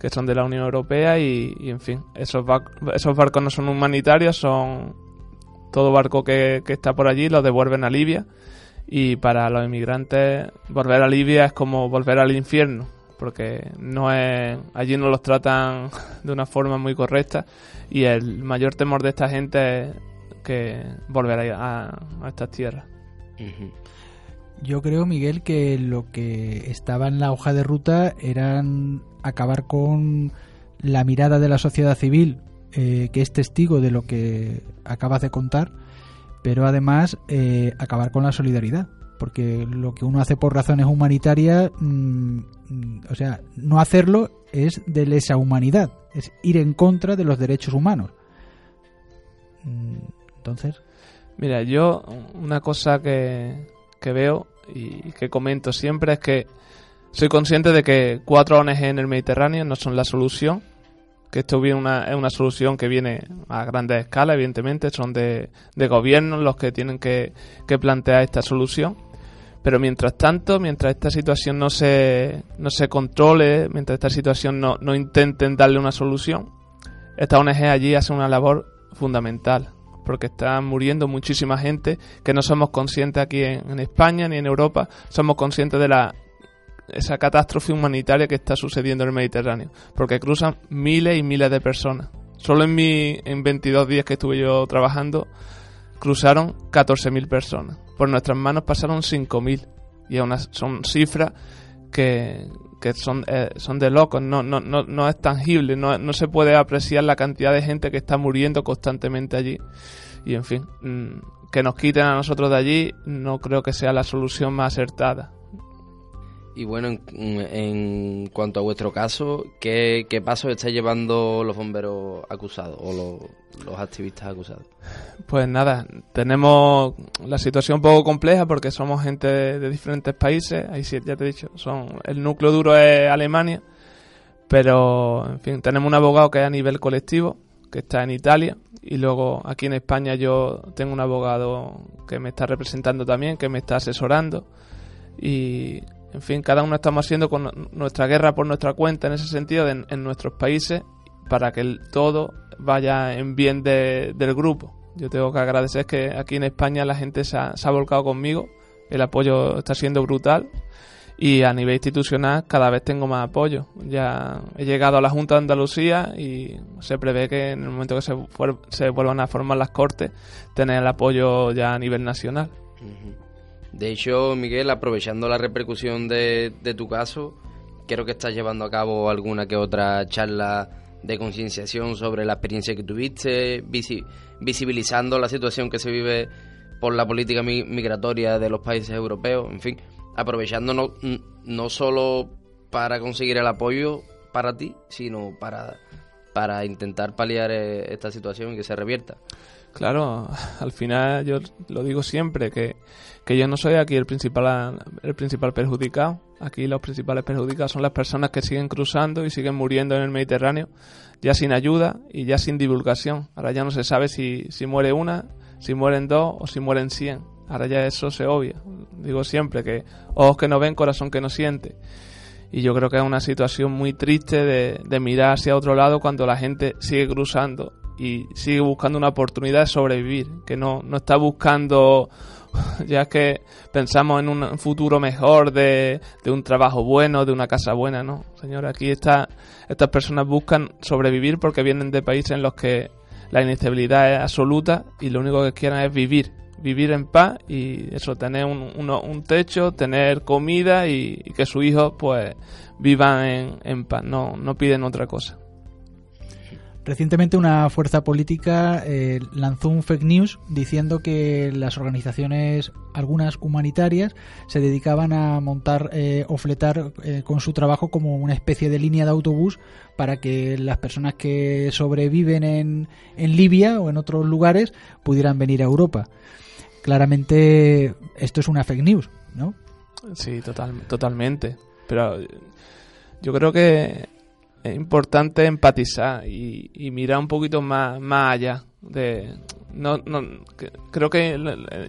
que son de la Unión Europea y, y, en fin, esos, bar- esos barcos no son humanitarios, son todo barco que, que está por allí lo devuelven a Libia y para los inmigrantes volver a Libia es como volver al infierno porque no es allí no los tratan <laughs> de una forma muy correcta y el mayor temor de esta gente es que volver a, a, estas tierras. Yo creo, Miguel, que lo que estaba en la hoja de ruta eran acabar con la mirada de la sociedad civil, eh, que es testigo de lo que acabas de contar, pero además eh, acabar con la solidaridad. Porque lo que uno hace por razones humanitarias, mm, o sea, no hacerlo es de lesa humanidad, es ir en contra de los derechos humanos. Mm, Entonces. Mira, yo una cosa que, que veo y que comento siempre es que soy consciente de que cuatro ONG en el Mediterráneo no son la solución, que esto viene una, es una solución que viene a grandes escalas, evidentemente, son de, de gobiernos los que tienen que, que plantear esta solución. Pero mientras tanto, mientras esta situación no se, no se controle, mientras esta situación no, no intenten darle una solución, esta ONG allí hace una labor fundamental porque está muriendo muchísima gente que no somos conscientes aquí en, en, España ni en Europa, somos conscientes de la esa catástrofe humanitaria que está sucediendo en el Mediterráneo, porque cruzan miles y miles de personas. Solo en mi en 22 días que estuve yo trabajando cruzaron 14.000 personas. Por nuestras manos pasaron 5.000 y aún son cifras que, eh, son de locos, no, no, no, no es tangible, no, no, se puede apreciar la cantidad de gente que está muriendo constantemente allí. Y en fin, mmm, que nos quiten a nosotros de allí no creo que sea la solución más acertada. Y bueno, en, cuanto a vuestro caso, ¿qué, qué pasos está llevando los bomberos acusados o los, los, activistas acusados? Pues nada, tenemos la situación un poco compleja porque somos gente de, de diferentes países. Ahí sí, ya te he dicho, son el núcleo duro es Alemania, pero en fin, tenemos un abogado que es a nivel colectivo, que está en Italia, y luego aquí en España yo tengo un abogado que me está representando también, que me está asesorando. Y en fin, cada uno estamos haciendo con nuestra guerra por nuestra cuenta en ese sentido en, nuestros países para que todo vaya en bien de, del grupo. Yo tengo que agradecer que aquí en España la gente se ha, volcado conmigo, el apoyo está siendo brutal y a nivel institucional cada vez tengo más apoyo. Ya he llegado a la Junta de Andalucía y se prevé que en el momento que se, se vuelvan a formar las cortes, tener el apoyo ya a nivel nacional. De hecho, Miguel, aprovechando la repercusión de, de, tu caso, creo que estás llevando a cabo alguna que otra charla de concienciación sobre la experiencia que tuviste, visi visibilizando la situación que se vive por la política mi migratoria de los países europeos, en fin, aprovechando no, no solo para conseguir el apoyo para ti, sino para, para intentar paliar eh, esta situación y que se revierta. Claro, al final yo lo digo siempre, que, que yo no soy aquí el principal, el principal perjudicado. Aquí los principales perjudicados son las personas que siguen cruzando y siguen muriendo en el Mediterráneo, ya sin ayuda y ya sin divulgación. Ahora ya no se sabe si, si muere una, si mueren dos o si mueren cien. Ahora ya eso se obvia. Digo siempre que ojos que no ven, corazón que no siente. Y yo creo que es una situación muy triste de, de mirar hacia otro lado cuando la gente sigue cruzando y sigue buscando una oportunidad de sobrevivir, que no, no está buscando, <laughs> ya que pensamos en un futuro mejor, de, de un trabajo bueno, de una casa buena, ¿no? Señora, aquí está, estas personas buscan sobrevivir porque vienen de países en los que la inestabilidad es absoluta y lo único que quieren es vivir, vivir en paz y eso, tener un, uno, un techo, tener comida y, y, que sus hijos pues vivan en, en paz, no, no piden otra cosa. Recientemente una fuerza política eh, lanzó un fake news diciendo que las organizaciones, algunas humanitarias, se dedicaban a montar eh, o fletar eh, con su trabajo como una especie de línea de autobús para que las personas que sobreviven en, en Libia o en otros lugares pudieran venir a Europa. Claramente esto es una fake news, ¿no? Sí, total, totalmente. Pero yo creo que es importante empatizar y, mirar un poquito más, allá de no, no creo que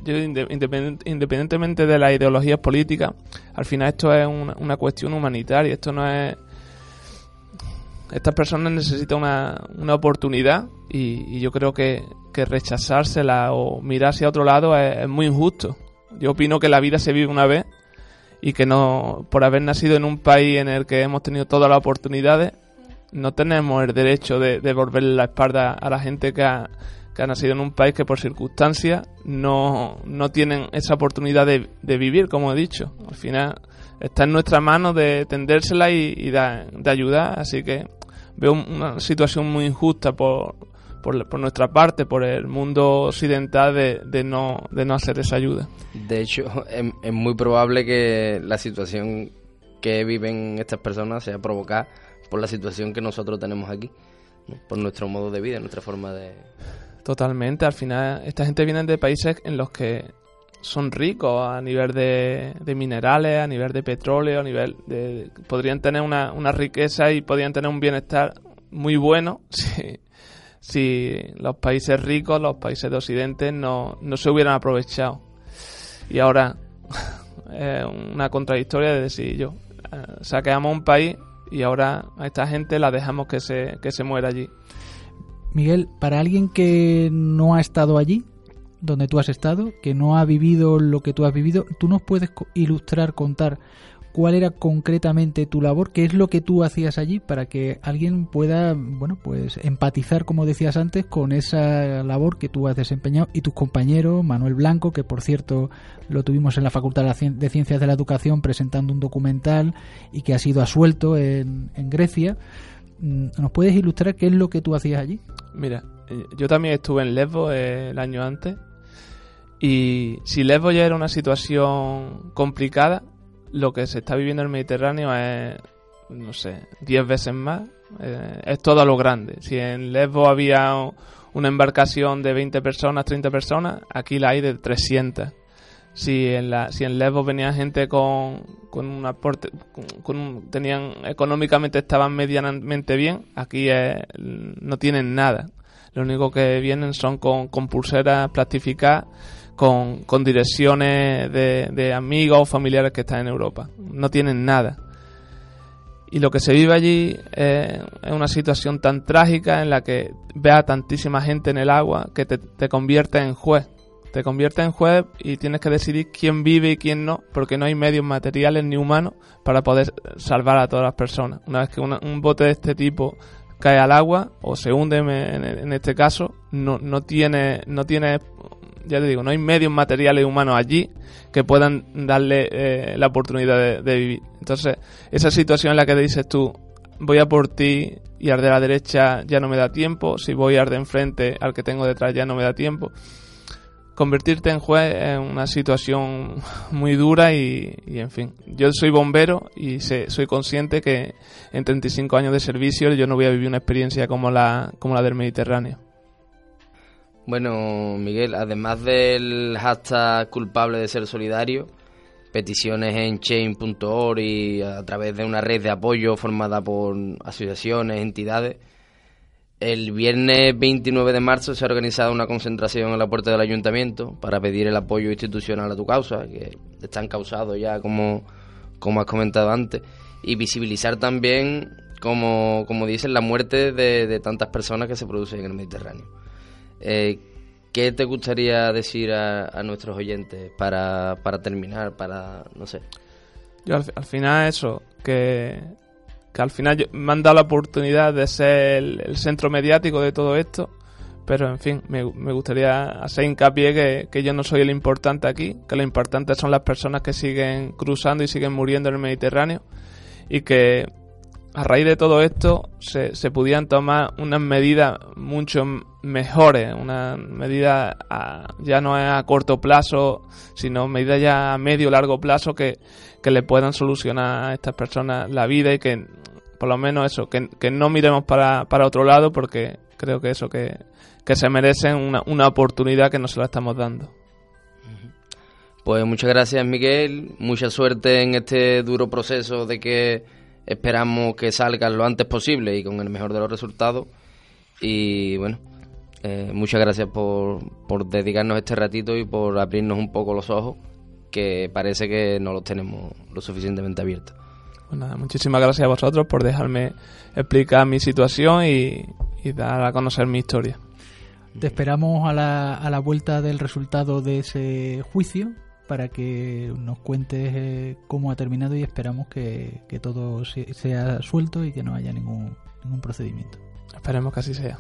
yo independientemente de las ideologías políticas al final esto es una, una cuestión humanitaria esto no es estas personas necesitan una, una oportunidad y, yo creo que, que rechazársela o mirar hacia otro lado es muy injusto. Yo opino que la vida se vive una vez y que no, por haber nacido en un país en el que hemos tenido todas las oportunidades, no tenemos el derecho de, de volverle la espalda a la gente que ha, que ha nacido en un país que por circunstancias no, no tienen esa oportunidad de, de vivir, como he dicho. Al final está en nuestra mano de tendérsela y, de ayudar, así que veo una situación muy injusta por, por, por nuestra parte, por el mundo occidental, de, de, no, de no hacer esa ayuda. De hecho, <laughs> es, es muy probable que la situación que viven estas personas sea provocada por la situación que nosotros tenemos aquí, ¿no? por nuestro modo de vida, nuestra forma de... Totalmente, al final esta gente viene de países en los que son ricos a nivel de, de minerales, a nivel de petróleo, a nivel de... podrían tener una, una riqueza y podrían tener un bienestar muy bueno <laughs> si, si los países ricos, los países de Occidente no, no se hubieran aprovechado. Y ahora <laughs> una contradictoria de decir yo, eh, saqueamos un país y ahora a esta gente la dejamos que se, que se muera allí. Miguel, para alguien que no ha estado allí, donde tú has estado, que no ha vivido lo que tú has vivido, ¿tú nos puedes ilustrar, contar cuál era concretamente tu labor, qué es lo que tú hacías allí para que alguien pueda, bueno, pues empatizar, como decías antes, con esa labor que tú has desempeñado y tus compañeros, Manuel Blanco, que por cierto lo tuvimos en la Facultad de Ciencias de la Educación presentando un documental y que ha sido asuelto en, en Grecia. ¿Nos puedes ilustrar qué es lo que tú hacías allí? Mira, yo también estuve en Lesbos eh, el año antes y si Lesbos ya era una situación complicada, lo que se está viviendo en el Mediterráneo es, no sé, 10 veces más. Eh, es todo a lo grande. Si en Lesbos había una embarcación de 20 personas, 30 personas, aquí la hay de 300. Si en, la, si en Lesbos venía gente con, con un aporte, con, con, tenían económicamente estaban medianamente bien, aquí es, no tienen nada. Lo único que vienen son con, con pulseras plastificadas con, con direcciones de, de, amigos o familiares que están en Europa. No tienen nada. Y lo que se vive allí es, una situación tan trágica en la que ve a tantísima gente en el agua que te, te convierte en juez. Te convierte en juez y tienes que decidir quién vive y quién no, porque no hay medios materiales ni humanos para poder salvar a todas las personas. Una vez que un bote de este tipo cae al agua o se hunde en, en este caso, no, no tiene, no tiene ya te digo, no hay medios materiales humanos allí que puedan darle eh, la oportunidad de, vivir. Entonces, esa situación en la que dices tú, voy a por ti y al de la derecha ya no me da tiempo, si voy al de enfrente, al que tengo detrás ya no me da tiempo. Convertirte en juez es una situación muy dura y, en fin, yo soy bombero y soy consciente que en 35 años de servicio yo no voy a vivir una experiencia como la, como la del Mediterráneo. Bueno, Miguel, además del hashtag culpable de ser solidario, peticiones en chain.org y a través de una red de apoyo formada por asociaciones, entidades, el viernes 29 de marzo se ha organizado una concentración en la puerta del ayuntamiento para pedir el apoyo institucional a tu causa, que están causados ya, como, como has comentado antes, y visibilizar también, como, como dicen, la muerte de, de tantas personas que se producen en el Mediterráneo. Eh, ¿Qué te gustaría decir a, nuestros oyentes para, para, terminar, para, no sé? Yo al, al final eso, que, que al final me han dado la oportunidad de ser el, el, centro mediático de todo esto, pero en fin, me, me gustaría hacer hincapié que, que, yo no soy el importante aquí, que lo importante son las personas que siguen cruzando y siguen muriendo en el Mediterráneo y que a raíz de todo esto se, se pudieran tomar unas medidas mucho mejores, unas medidas ya no a corto plazo, sino medidas ya a medio largo plazo que, que le puedan solucionar a estas personas la vida y que por lo menos eso, que, que no miremos para, para otro lado porque creo que eso, que, que se merecen una, una oportunidad que no se la estamos dando. Pues muchas gracias Miguel, mucha suerte en este duro proceso de que esperamos que salgan lo antes posible y con el mejor de los resultados. Y bueno, eh, muchas gracias por, por dedicarnos este ratito y por abrirnos un poco los ojos, que parece que no los tenemos lo suficientemente abiertos. Bueno, pues muchísimas gracias a vosotros por dejarme explicar mi situación y, y dar a conocer mi historia. Te esperamos a la, a la vuelta del resultado de ese juicio para que nos cuentes eh, cómo ha terminado y esperamos que, que todo se- sea suelto y que no haya ningún, ningún procedimiento. Esperemos que así sea.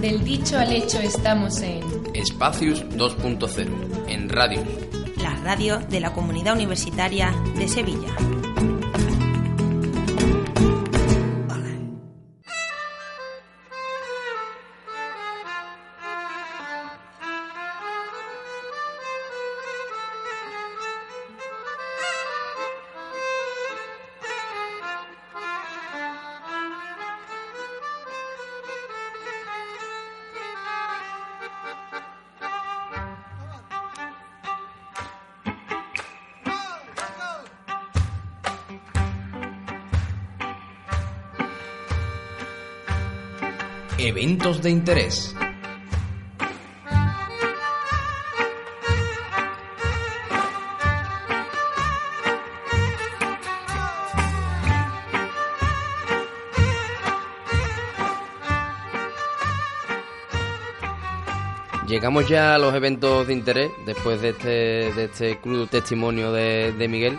Del dicho al hecho estamos en Espacios 2.0 en Radios. La radio de la Comunidad Universitaria de Sevilla. De interés. Llegamos ya a los eventos de interés después de este, de este crudo testimonio de Miguel.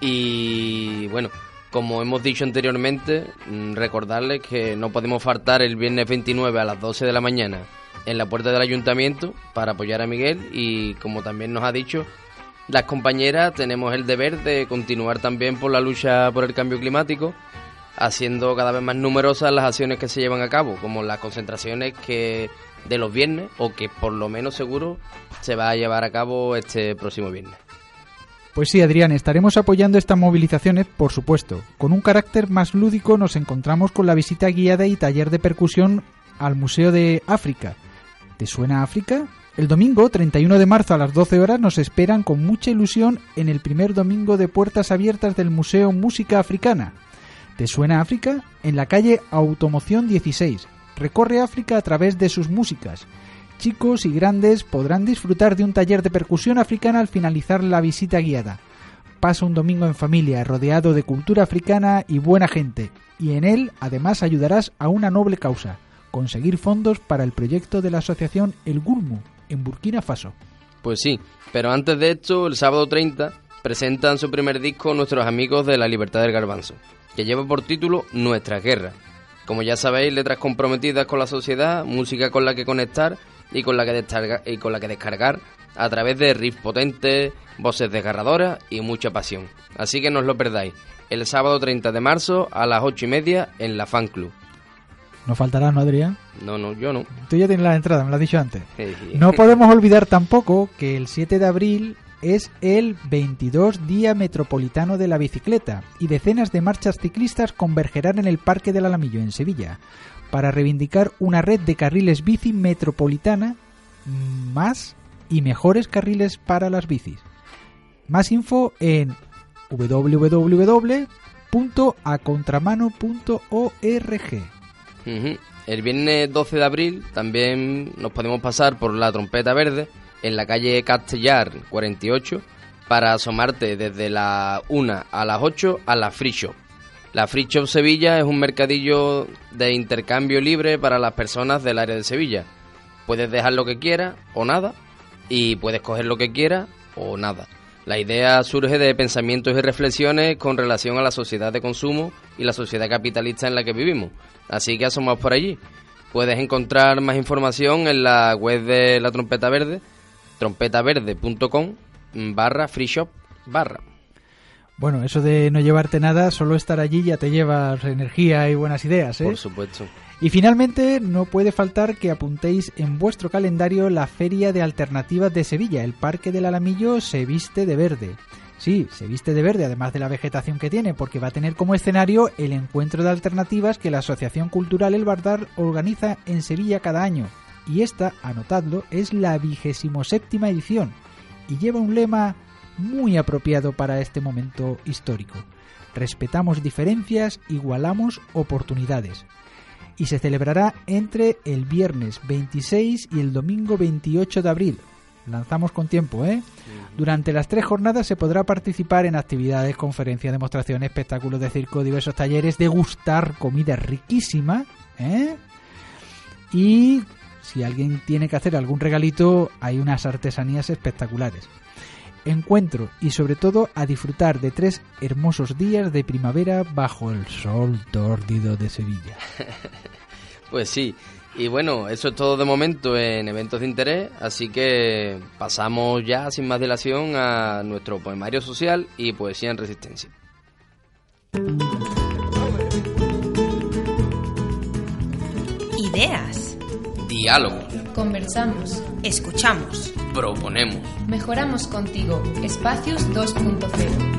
Y bueno, como hemos dicho anteriormente, mm, recordarles que no podemos faltar el viernes 29 a las 12 de la mañana en la puerta del ayuntamiento para apoyar a Miguel y como también nos ha dicho, las compañeras tenemos el deber de continuar también por la lucha por el cambio climático, haciendo cada vez más numerosas las acciones que se llevan a cabo, como las concentraciones que de los viernes o que por lo menos seguro se va a llevar a cabo este próximo viernes. Pues sí, Adrián, estaremos apoyando estas movilizaciones, por supuesto. Con un carácter más lúdico nos encontramos con la visita guiada y taller de percusión al Museo de África. ¿Te suena África? El domingo, 31 de marzo a las 12 horas, nos esperan con mucha ilusión en el primer domingo de puertas abiertas del Museo Música Africana. ¿Te suena África? En la calle Automoción 16. Recorre África a través de sus músicas. Chicos y grandes podrán disfrutar de un taller de percusión africana al finalizar la visita guiada. Pasa un domingo en familia, rodeado de cultura africana y buena gente, y en él además ayudarás a una noble causa, conseguir fondos para el proyecto de la asociación El Gulmu, en Burkina Faso. Pues sí, pero antes de esto, el sábado 30 presentan su primer disco nuestros amigos de La Libertad del Garbanzo, que lleva por título Nuestra Guerra. Como ya sabéis, letras comprometidas con la sociedad, música con la que conectar y con la que, descarga- y con la que descargar a través de riffs potentes, voces desgarradoras y mucha pasión. Así que no os lo perdáis. El sábado 30 de marzo a las 8 y media en la Fan Club. No faltará, ¿no, Adrián? No, no, yo no. Tú ya tienes la entrada, me lo has dicho antes. <laughs> No podemos olvidar tampoco que el 7 de abril es el 22 Día Metropolitano de la Bicicleta y decenas de marchas ciclistas convergerán en el Parque del Alamillo, en Sevilla, para reivindicar una red de carriles bici metropolitana más y mejores carriles para las bicis. Más info en www.acontramano.org. El viernes 12 de abril también nos podemos pasar por la Trompeta Verde en la calle Castellar 48 para asomarte desde la 1 a las 8 a la Free Shop. La Free Shop Sevilla es un mercadillo de intercambio libre para las personas del área de Sevilla. Puedes dejar lo que quieras o nada y puedes coger lo que quieras o nada. La idea surge de pensamientos y reflexiones con relación a la sociedad de consumo y la sociedad capitalista en la que vivimos. Así que asomamos por allí. Puedes encontrar más información en la web de la Trompeta Verde, trompetaverde.com barra free shop barra. Bueno, eso de no llevarte nada, solo estar allí ya te llevas energía y buenas ideas, ¿eh? Por supuesto. Y finalmente, no puede faltar que apuntéis en vuestro calendario la Feria de Alternativas de Sevilla. El Parque del Alamillo se viste de verde. Sí, se viste de verde, además de la vegetación que tiene, porque va a tener como escenario el encuentro de alternativas que la Asociación Cultural El Bardar organiza en Sevilla cada año. Y esta, anotadlo, es la vigésimo séptima edición y lleva un lema muy apropiado para este momento histórico. Respetamos diferencias, igualamos oportunidades y se celebrará entre el viernes 26 y el domingo 28 de abril. lanzamos con tiempo, ¿eh? Durante las tres jornadas se podrá participar en actividades, conferencias, demostraciones, espectáculos de circo, diversos talleres, degustar comida riquísima, ¿eh? Y si alguien tiene que hacer algún regalito, hay unas artesanías espectaculares. Encuentro y sobre todo a disfrutar de tres hermosos días de primavera bajo el sol tórdido de Sevilla. <laughs> Pues sí, y bueno, eso es todo de momento en eventos de interés, así que pasamos ya sin más dilación a nuestro poemario social y poesía en resistencia. Ideas. Diálogo. Conversamos. Escuchamos. Proponemos. Mejoramos contigo. Espacios 2.0.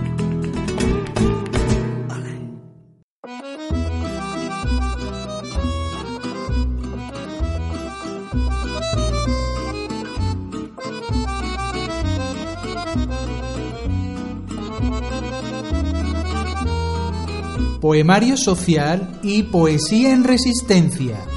Poemario social y poesía en resistencia.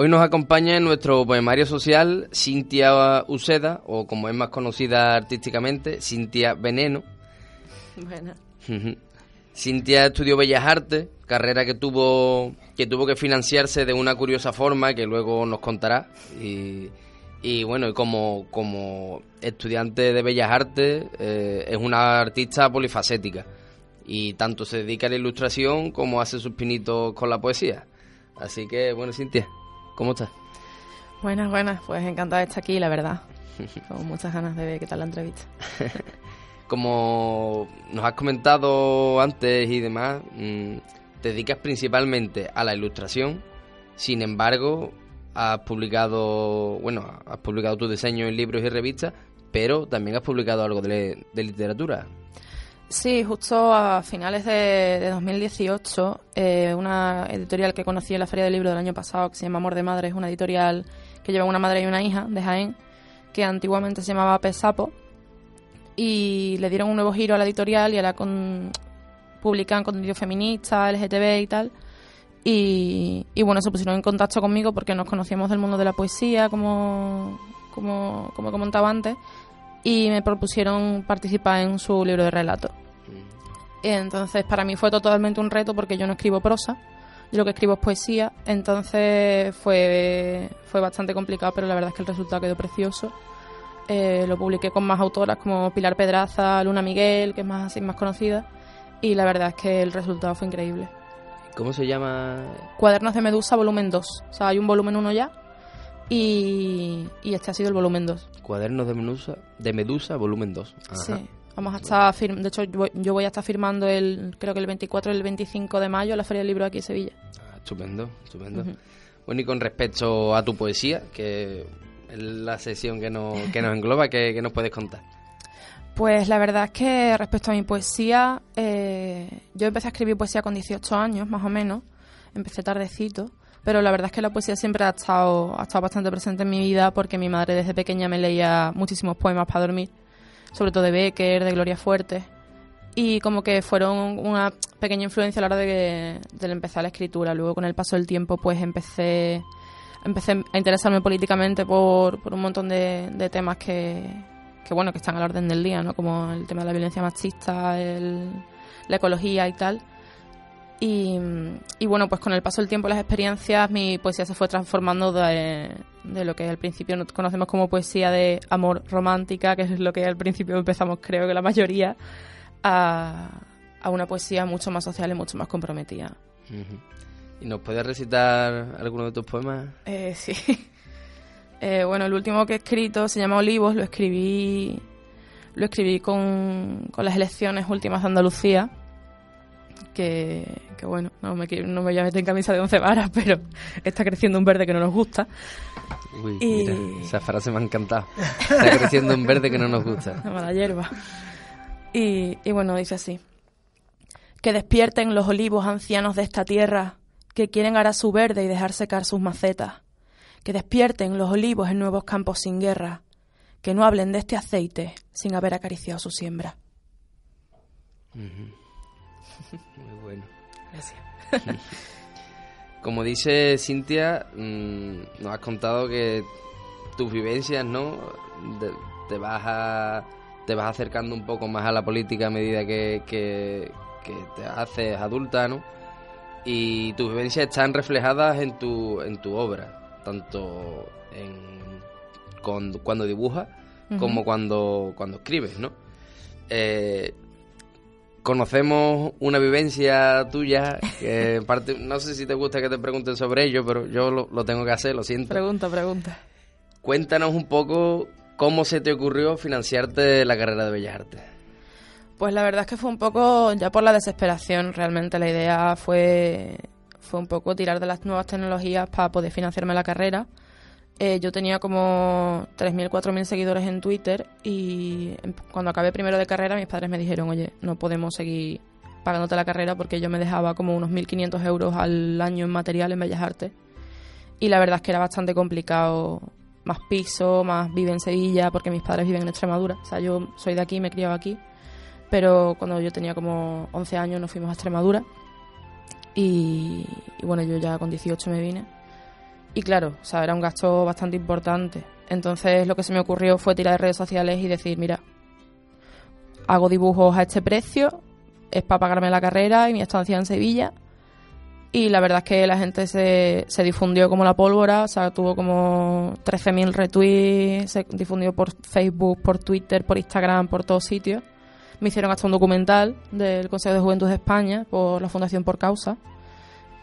Hoy nos acompaña en nuestro poemario social Cintia Uceda, o como es más conocida artísticamente, Cintia Veneno. Bueno. Cintia estudió Bellas Artes, carrera que tuvo que tuvo que financiarse de una curiosa forma que luego nos contará. Y, y bueno, y como, como estudiante de Bellas Artes eh, es una artista polifacética y tanto se dedica a la ilustración como hace sus pinitos con la poesía. Así que bueno, Cintia, ¿cómo estás? Buenas, buenas. Pues encantada de estar aquí, la verdad. <laughs> Con muchas ganas de ver qué tal la entrevista. <laughs> Como nos has comentado antes y demás, mm, te dedicas principalmente a la ilustración. Sin embargo, has publicado, bueno, has publicado tus diseños en libros y revistas, pero también has publicado algo de, de literatura. Sí, justo a finales de, de 2018, eh, una editorial que conocí en la Feria del Libro del año pasado, que se llama Amor de Madre, es una editorial que lleva una madre y una hija de Jaén, que antiguamente se llamaba Pesapo, y le dieron un nuevo giro a la editorial y ahora con, publican contenido feminista, LGTB y tal. Y, y bueno, se pusieron en contacto conmigo porque nos conocíamos del mundo de la poesía, como, como, como he comentado antes, y me propusieron participar en su libro de relatos. Y entonces para mí fue totalmente un reto porque yo no escribo prosa, yo lo que escribo es poesía, entonces fue, fue bastante complicado, pero la verdad es que el resultado quedó precioso. Eh, lo publiqué con más autoras como Pilar Pedraza, Luna Miguel, que es más así más conocida, y la verdad es que el resultado fue increíble. ¿Cómo se llama? Cuadernos de Medusa, volumen 2. O sea, hay un volumen 1 ya, y, y este ha sido el volumen 2. Cuadernos de Medusa, de Medusa volumen 2. Ajá. Sí. Vamos a estar firm- de hecho yo voy- a estar firmando el creo que el 24 y el 25 de mayo la Feria del Libro aquí en Sevilla. Ah, estupendo, estupendo. Ujú. Bueno, y con respecto a tu poesía, que es la sesión que nos, que nos engloba, ¿qué, qué nos puedes contar? Pues la verdad es que respecto a mi poesía, eh, yo empecé a escribir poesía con 18 años, más o menos. Empecé tardecito. Pero la verdad es que la poesía siempre ha estado, ha estado bastante presente en mi vida porque mi madre desde pequeña me leía muchísimos poemas para dormir. Sobre todo de Becker, de Gloria Fuerte. Y como que fueron una pequeña influencia a la hora de, de empezar la escritura. Luego con el paso del tiempo pues empecé, empecé a interesarme políticamente por, por un montón de, temas que, que bueno que están a la orden del día no como el tema de la violencia machista el- la ecología y tal y, y bueno pues con el paso del tiempo y las experiencias mi poesía se fue transformando de, de lo que al principio no- conocemos como poesía de amor romántica que es lo que al principio empezamos creo que la mayoría a, a una poesía mucho más social y mucho más comprometida. ¿Y nos puedes recitar alguno de tus poemas? Eh, sí. <laughs> Eh, bueno, el último que he escrito se llama Olivos, lo escribí lo escribí con, con las elecciones últimas de Andalucía, que, que bueno, no me, no me voy a meter en camisa de once varas, <laughs> pero está creciendo un verde que no nos gusta. Uy, Y- mira, esa frase me ha encantado. Está creciendo un verde que no nos gusta. <laughs> La mala hierba. Y, y bueno, dice así. Que despierten los olivos ancianos de esta tierra, que quieren arar su verde y dejar secar sus macetas. Que despierten los olivos en nuevos campos sin guerra, que que no hablen de este aceite sin haber acariciado su siembra. <laughs> Muy bueno. Gracias. <laughs> Como dice Cintia, mm, nos has contado que tus vivencias, ¿no? De- te vas a, te vas acercando un poco más a la política a medida que, que, que te haces adulta, ¿no? Y tus vivencias están reflejadas en tu, en tu obra, tanto en con- cuando dibujas como cuando, cuando escribes, ¿no? Eh, conocemos una vivencia tuya que <laughs> en parte no sé si te gusta que te pregunten sobre ello pero yo lo, lo tengo que hacer lo siento Pregunta, pregunta. cuéntanos un poco cómo se te ocurrió financiarte la carrera de bellas artes Pues la verdad es que fue un poco ya por la desesperación. Realmente la idea fue, fue un poco tirar de las nuevas tecnologías para poder financiarme la carrera. Eh, yo tenía como 3.000, 4.000 seguidores en Twitter y em- cuando acabé primero de carrera mis padres me dijeron, oye, no podemos seguir pagándote la carrera porque yo me dejaba como unos 1.500 euros al año en material en Bellas Artes. Y la verdad es que era bastante complicado, más piso, más vive en Sevilla porque mis padres viven en Extremadura. O sea, yo soy de aquí, me he criado aquí pero cuando yo tenía como 11 años nos fuimos a Extremadura y, y bueno, yo ya con 18 me vine. Y claro, o sea, era un gasto bastante importante. Entonces lo que se me ocurrió fue tirar de redes sociales y decir, mira, hago dibujos a este precio, es para pagarme la carrera y mi estancia en Sevilla. Y la verdad es que la gente se, se difundió como la pólvora, o sea, tuvo como 13.000 retweets, se difundió por Facebook, por Twitter, por Instagram, por todos sitios. Me hicieron hasta un documental del Consejo de Juventud de España por la Fundación Por Causa.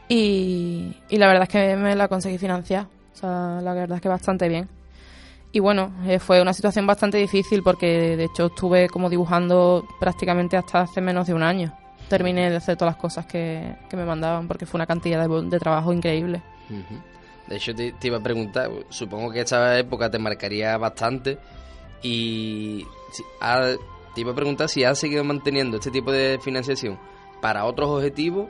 Y, y la verdad es que me la conseguí financiar. O sea, la verdad es que bastante bien. Y bueno, eh, fue una situación bastante difícil porque de hecho estuve como dibujando prácticamente hasta hace menos de un año. Terminé de hacer todas las cosas que, que me mandaban porque fue una cantidad de, de trabajo increíble. Ujú. De hecho, te, te iba a preguntar, supongo que esta época te marcaría bastante y te iba a preguntar si has seguido manteniendo este tipo de financiación para otros objetivos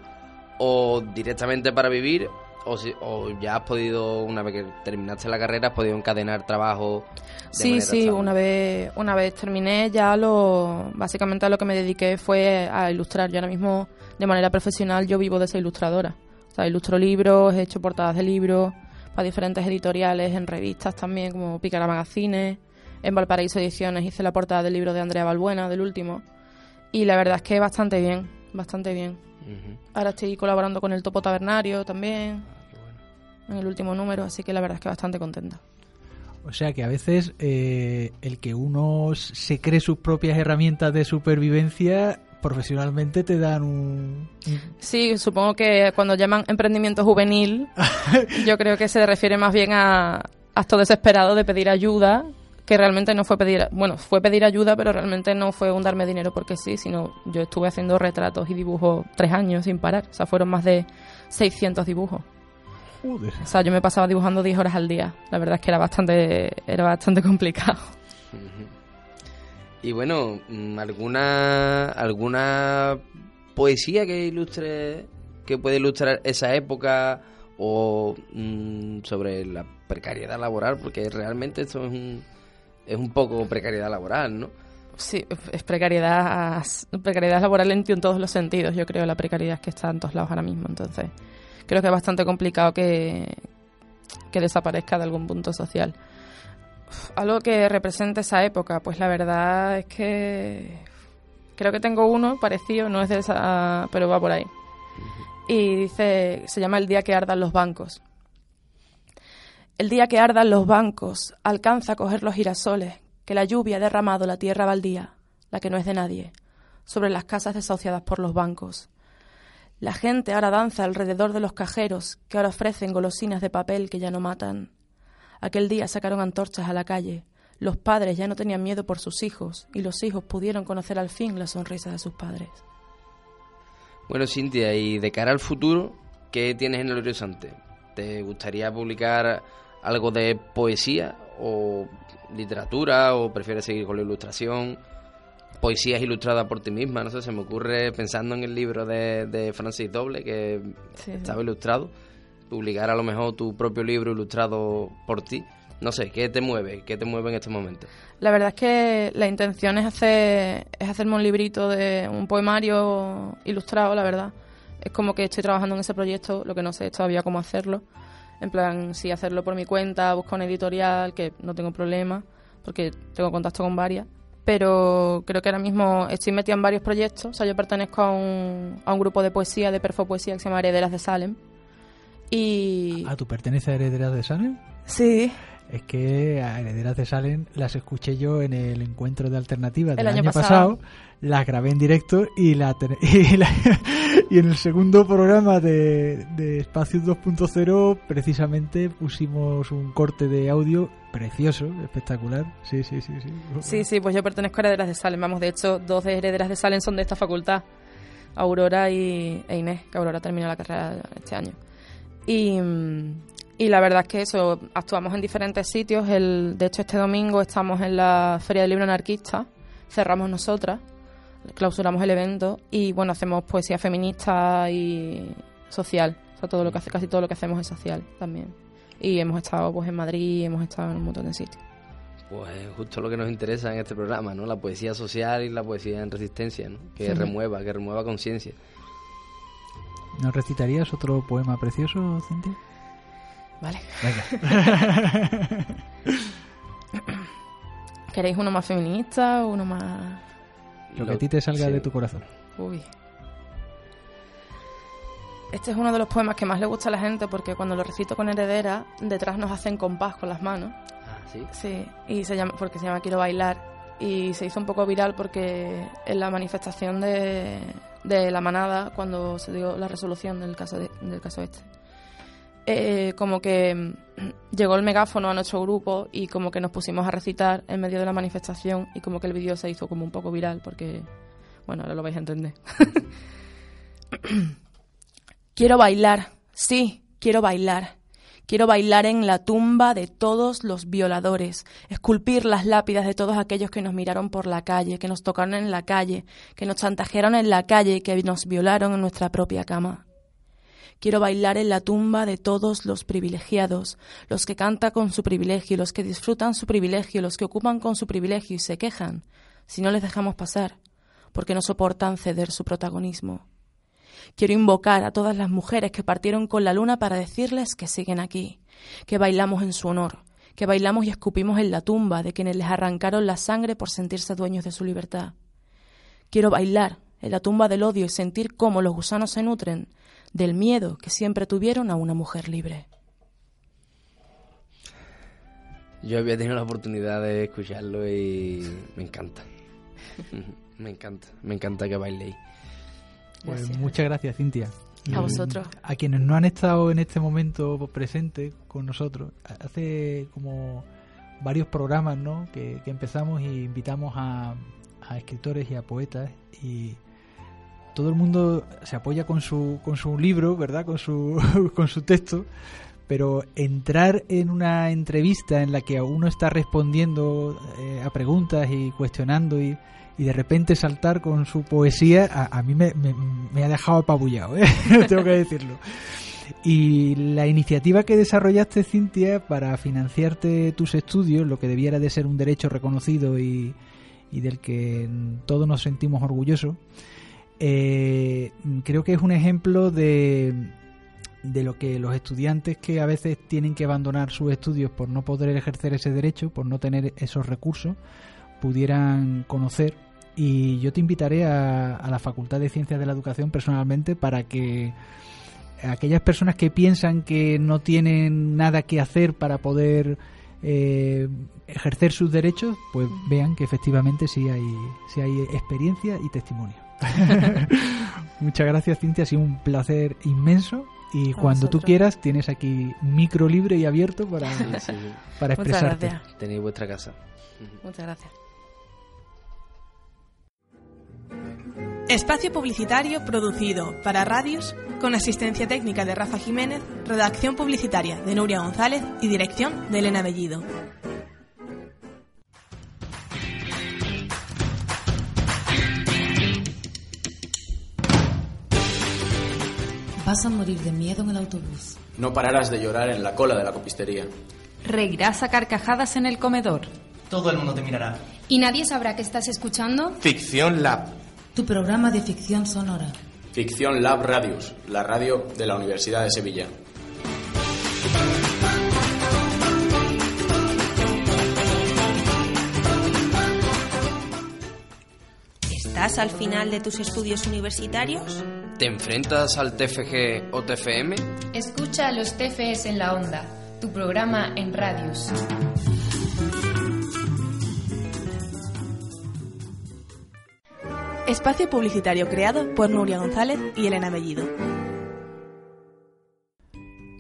o directamente para vivir o, si- o ya has podido, una vez que terminaste la carrera, has podido encadenar trabajo. de Sí, sí, estable? una vez, una vez terminé ya lo, básicamente a lo que me dediqué fue a ilustrar. Yo ahora mismo de manera profesional yo vivo de ser ilustradora. O sea, ilustro libros, he hecho portadas de libros para diferentes editoriales, en revistas también como Picara Magazine, en Valparaíso Ediciones hice la portada del libro de Andrea Balbuena, del último. Y la verdad es que bastante bien, bastante bien. Ujú. Ahora estoy colaborando con el Topo Tabernario también, en el último número, así que la verdad es que bastante contenta. O sea que a veces eh, el que uno se cree sus propias herramientas de supervivencia profesionalmente te dan un... un- Sí, supongo que cuando llaman emprendimiento juvenil, <laughs> yo creo que se refiere más bien a acto desesperado de pedir ayuda, que realmente no fue pedir, bueno, fue pedir ayuda, pero realmente no fue un darme dinero porque sí, sino yo estuve haciendo retratos y dibujos tres años sin parar, o sea, fueron más de 600 dibujos. Joder. O sea, yo me pasaba dibujando 10 horas al día. La verdad es que era bastante, era bastante complicado. Y bueno, mm, ¿alguna, alguna poesía que ilustre, que puede ilustrar esa época o mm, sobre la precariedad laboral? Porque realmente esto es un, es un poco precariedad laboral, ¿no? Sí, es precariedad, precariedad laboral en, en todos los sentidos. Yo creo la precariedad que está en todos lados ahora mismo. Entonces, creo que es bastante complicado que, que desaparezca de algún punto social. Algo que represente esa época, pues la verdad es que creo que tengo uno parecido, no es de esa, pero va por ahí. Y dice, se llama El día que ardan los bancos. El día que ardan los bancos, alcanza a coger los girasoles, que la lluvia ha derramado la tierra baldía, la que no es de nadie, sobre las casas desahuciadas por los bancos. La gente ahora danza alrededor de los cajeros, que ahora ofrecen golosinas de papel que ya no matan. Aquel día sacaron antorchas a la calle. Los padres ya no tenían miedo por sus hijos, y los hijos pudieron conocer al fin la sonrisa de sus padres. Bueno, Cintia, y de cara al futuro, ¿qué tienes en el horizonte? ¿Te gustaría publicar algo de poesía o literatura o prefieres seguir con la ilustración? Poesías ilustradas por ti misma, no sé, se me ocurre pensando en el libro de, de Francis Doble que Sí, sí. estaba ilustrado, publicar a lo mejor tu propio libro ilustrado por ti. No sé, ¿qué te mueve? ¿Qué te mueve en este momento? La verdad es que la intención es hacer es hacerme un librito de un poemario ilustrado, la verdad. Es como que estoy trabajando en ese proyecto, lo que no sé es todavía cómo hacerlo. En plan, si hacerlo por mi cuenta, buscar una editorial, que no tengo problema, porque tengo contacto con varias. Pero creo que ahora mismo estoy metida en varios proyectos. O sea, yo pertenezco a un, a un grupo de poesía, de perfo poesía, que se llama Herederas de Salem. Y... ¿Ah, tú perteneces a Herederas de Salem? Sí. Es que a Herederas de Salem las escuché yo en el encuentro de alternativas del El año año, pasado. pasado. las grabé en directo y, la, <laughs> y, la- y en el segundo programa de, de Espacios 2.0 precisamente pusimos un corte de audio precioso, espectacular. Sí, sí, sí, sí. Sí, sí, pues yo pertenezco a Herederas de Salem. Vamos, de hecho, dos de Herederas de Salem son de esta facultad. Aurora y, e Inés, que Aurora terminó la carrera este año. Y, y la verdad es que eso, actuamos en diferentes sitios. El, de hecho, este domingo estamos en la Feria del Libro Anarquista. Cerramos nosotras, clausuramos el evento y, bueno, hacemos poesía feminista y social. O sea, todo lo que hace, casi todo lo que hacemos es social también. Y hemos estado pues en Madrid, hemos estado en un montón de sitios. Pues justo lo que nos interesa en este programa, ¿no? La poesía social y la poesía en resistencia, ¿no? Que remueva, que remueva conciencia. ¿Nos recitarías otro poema precioso, Cintia? Vale. Venga. <laughs> ¿Queréis uno más feminista o uno más...? Lo que a ti te salga sí. de tu corazón. Uy. Este es uno de los poemas que más le gusta a la gente porque cuando lo recito con heredera, detrás nos hacen compás con las manos. Ah, ¿sí? Sí, y se llama, porque se llama Quiero bailar. Y se hizo un poco viral porque en la manifestación de, de la manada, cuando se dio la resolución del caso, de- del caso este, eh, como que mm, <clears throat> llegó el megáfono a nuestro grupo y como que nos pusimos a recitar en medio de la manifestación y como que el vídeo se hizo como un poco viral porque, bueno, ahora lo vais a entender. <laughs> quiero bailar, sí, quiero bailar. Quiero bailar en la tumba de todos los violadores, esculpir las lápidas de todos aquellos que nos miraron por la calle, que nos tocaron en la calle, que nos chantajearon en la calle que nos violaron en nuestra propia cama. Quiero bailar en la tumba de todos los privilegiados, los que cantan con su privilegio, los que disfrutan su privilegio, los que ocupan con su privilegio y se quejan si no les dejamos pasar, porque no soportan ceder su protagonismo. Quiero invocar a todas las mujeres que partieron con la luna para decirles que siguen aquí, que bailamos en su honor, que bailamos y escupimos en la tumba de quienes les arrancaron la sangre por sentirse dueños de su libertad. Quiero bailar en la tumba del odio y sentir cómo los gusanos se nutren del miedo que siempre tuvieron a una mujer libre. Yo había tenido la oportunidad de escucharlo y me encanta. <laughs> me encanta, me encanta que bailéis. Pues muchas gracias, Cintia. A vosotros. A quienes no han estado en este momento presentes con nosotros, hace como varios programas ¿no? que, que empezamos y invitamos a, a escritores y a poetas y todo el mundo se apoya con su, con su libro, ¿verdad? Con su, <laughs> con su texto, pero entrar en una entrevista en la que uno está respondiendo eh, a preguntas y cuestionando y, y de repente saltar con su poesía, a, a mí me, ha dejado apabullado, ¿eh? <laughs> tengo que decirlo. Y la iniciativa que desarrollaste, Cintia, para financiarte tus estudios, lo que debiera de ser un derecho reconocido y, y del que todos nos sentimos orgullosos, eh, creo que es un ejemplo de, de lo que los estudiantes que a veces tienen que abandonar sus estudios por no poder ejercer ese derecho, por no tener esos recursos, pudieran conocer. Y yo te invitaré a, a la Facultad de Ciencias de la Educación personalmente para que aquellas personas que piensan que no tienen nada que hacer para poder eh, ejercer sus derechos, pues vean que efectivamente sí hay, sí hay experiencia y testimonio. <laughs> Muchas gracias, Cintia. Ha sido un placer inmenso. Y A cuando tú vosotros. quieras, tienes aquí micro libre y abierto para, Sí, sí. para Muchas expresarte. gracias. Tenéis vuestra casa. Muchas gracias. Espacio publicitario producido para radios con asistencia técnica de Rafa Jiménez, redacción publicitaria de Nuria González y dirección de Elena Bellido. Vas a morir de miedo en el autobús. No pararás de llorar en la cola de la copistería. Reirás a carcajadas en el comedor. Todo el mundo te mirará. ¿Y nadie sabrá que estás escuchando? Ficción Lab. Tu programa de ficción sonora. Ficción Lab Radius, la radio de la Universidad de Sevilla. ¿Estás al final de tus estudios universitarios? ¿Te enfrentas al TFG o TFM? Escucha a los TFS en la onda, tu programa en Radius. Espacio publicitario creado por Nuria González y Elena Bellido.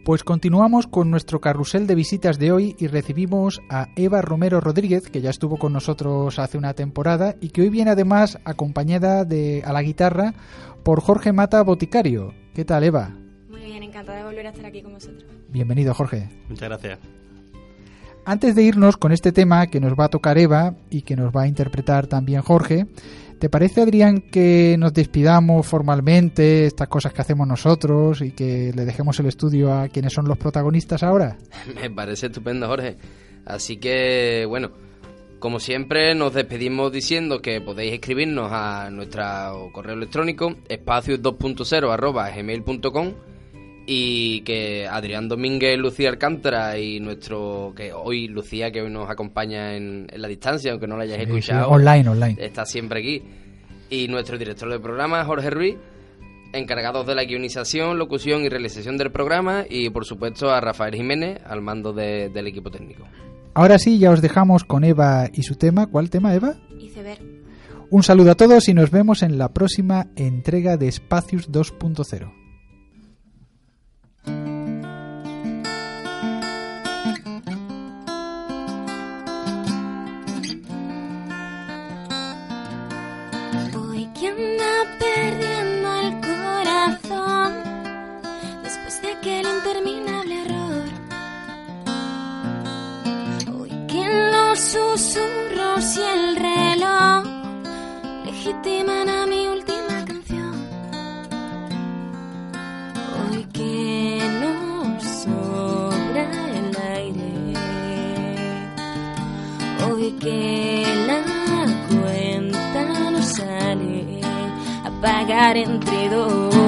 Pues continuamos con nuestro carrusel de visitas de hoy y recibimos a Eva Romero Rodríguez, que ya estuvo con nosotros hace una temporada y que hoy viene además acompañada de, a la guitarra por Jorge Mata Boticario. ¿Qué tal, Eva? Muy bien, encantada de volver a estar aquí con vosotros. Bienvenido, Jorge. Muchas gracias. Antes de irnos con este tema que nos va a tocar Eva y que nos va a interpretar también Jorge, ¿te parece, Adrián, que nos despidamos formalmente, estas cosas que hacemos nosotros y que le dejemos el estudio a quienes son los protagonistas ahora? <laughs> Me parece estupendo, Jorge. Así que, bueno, como siempre, nos despedimos diciendo que podéis escribirnos a nuestro correo electrónico espacios2.0 arroba gmail.com y que Adrián Domínguez, Lucía Alcántara y nuestro, que hoy Lucía, que hoy nos acompaña en, en la distancia, aunque no la hayáis Sí, escuchado. sí, online, online. Está siempre aquí. Y nuestro director de programa, Jorge Ruiz, encargados de la guionización, locución y realización del programa y por supuesto a Rafael Jiménez al mando de- del equipo técnico. Ahora sí, ya os dejamos con Eva y su tema. ¿Cuál tema, Eva? Iceberg. Un saludo a todos y nos vemos en la próxima entrega de Espacios 2.0. susurros y el reloj legitiman a mi última canción. Hoy que nos sobra el aire. Hoy que la cuenta no sale a pagar entre dos.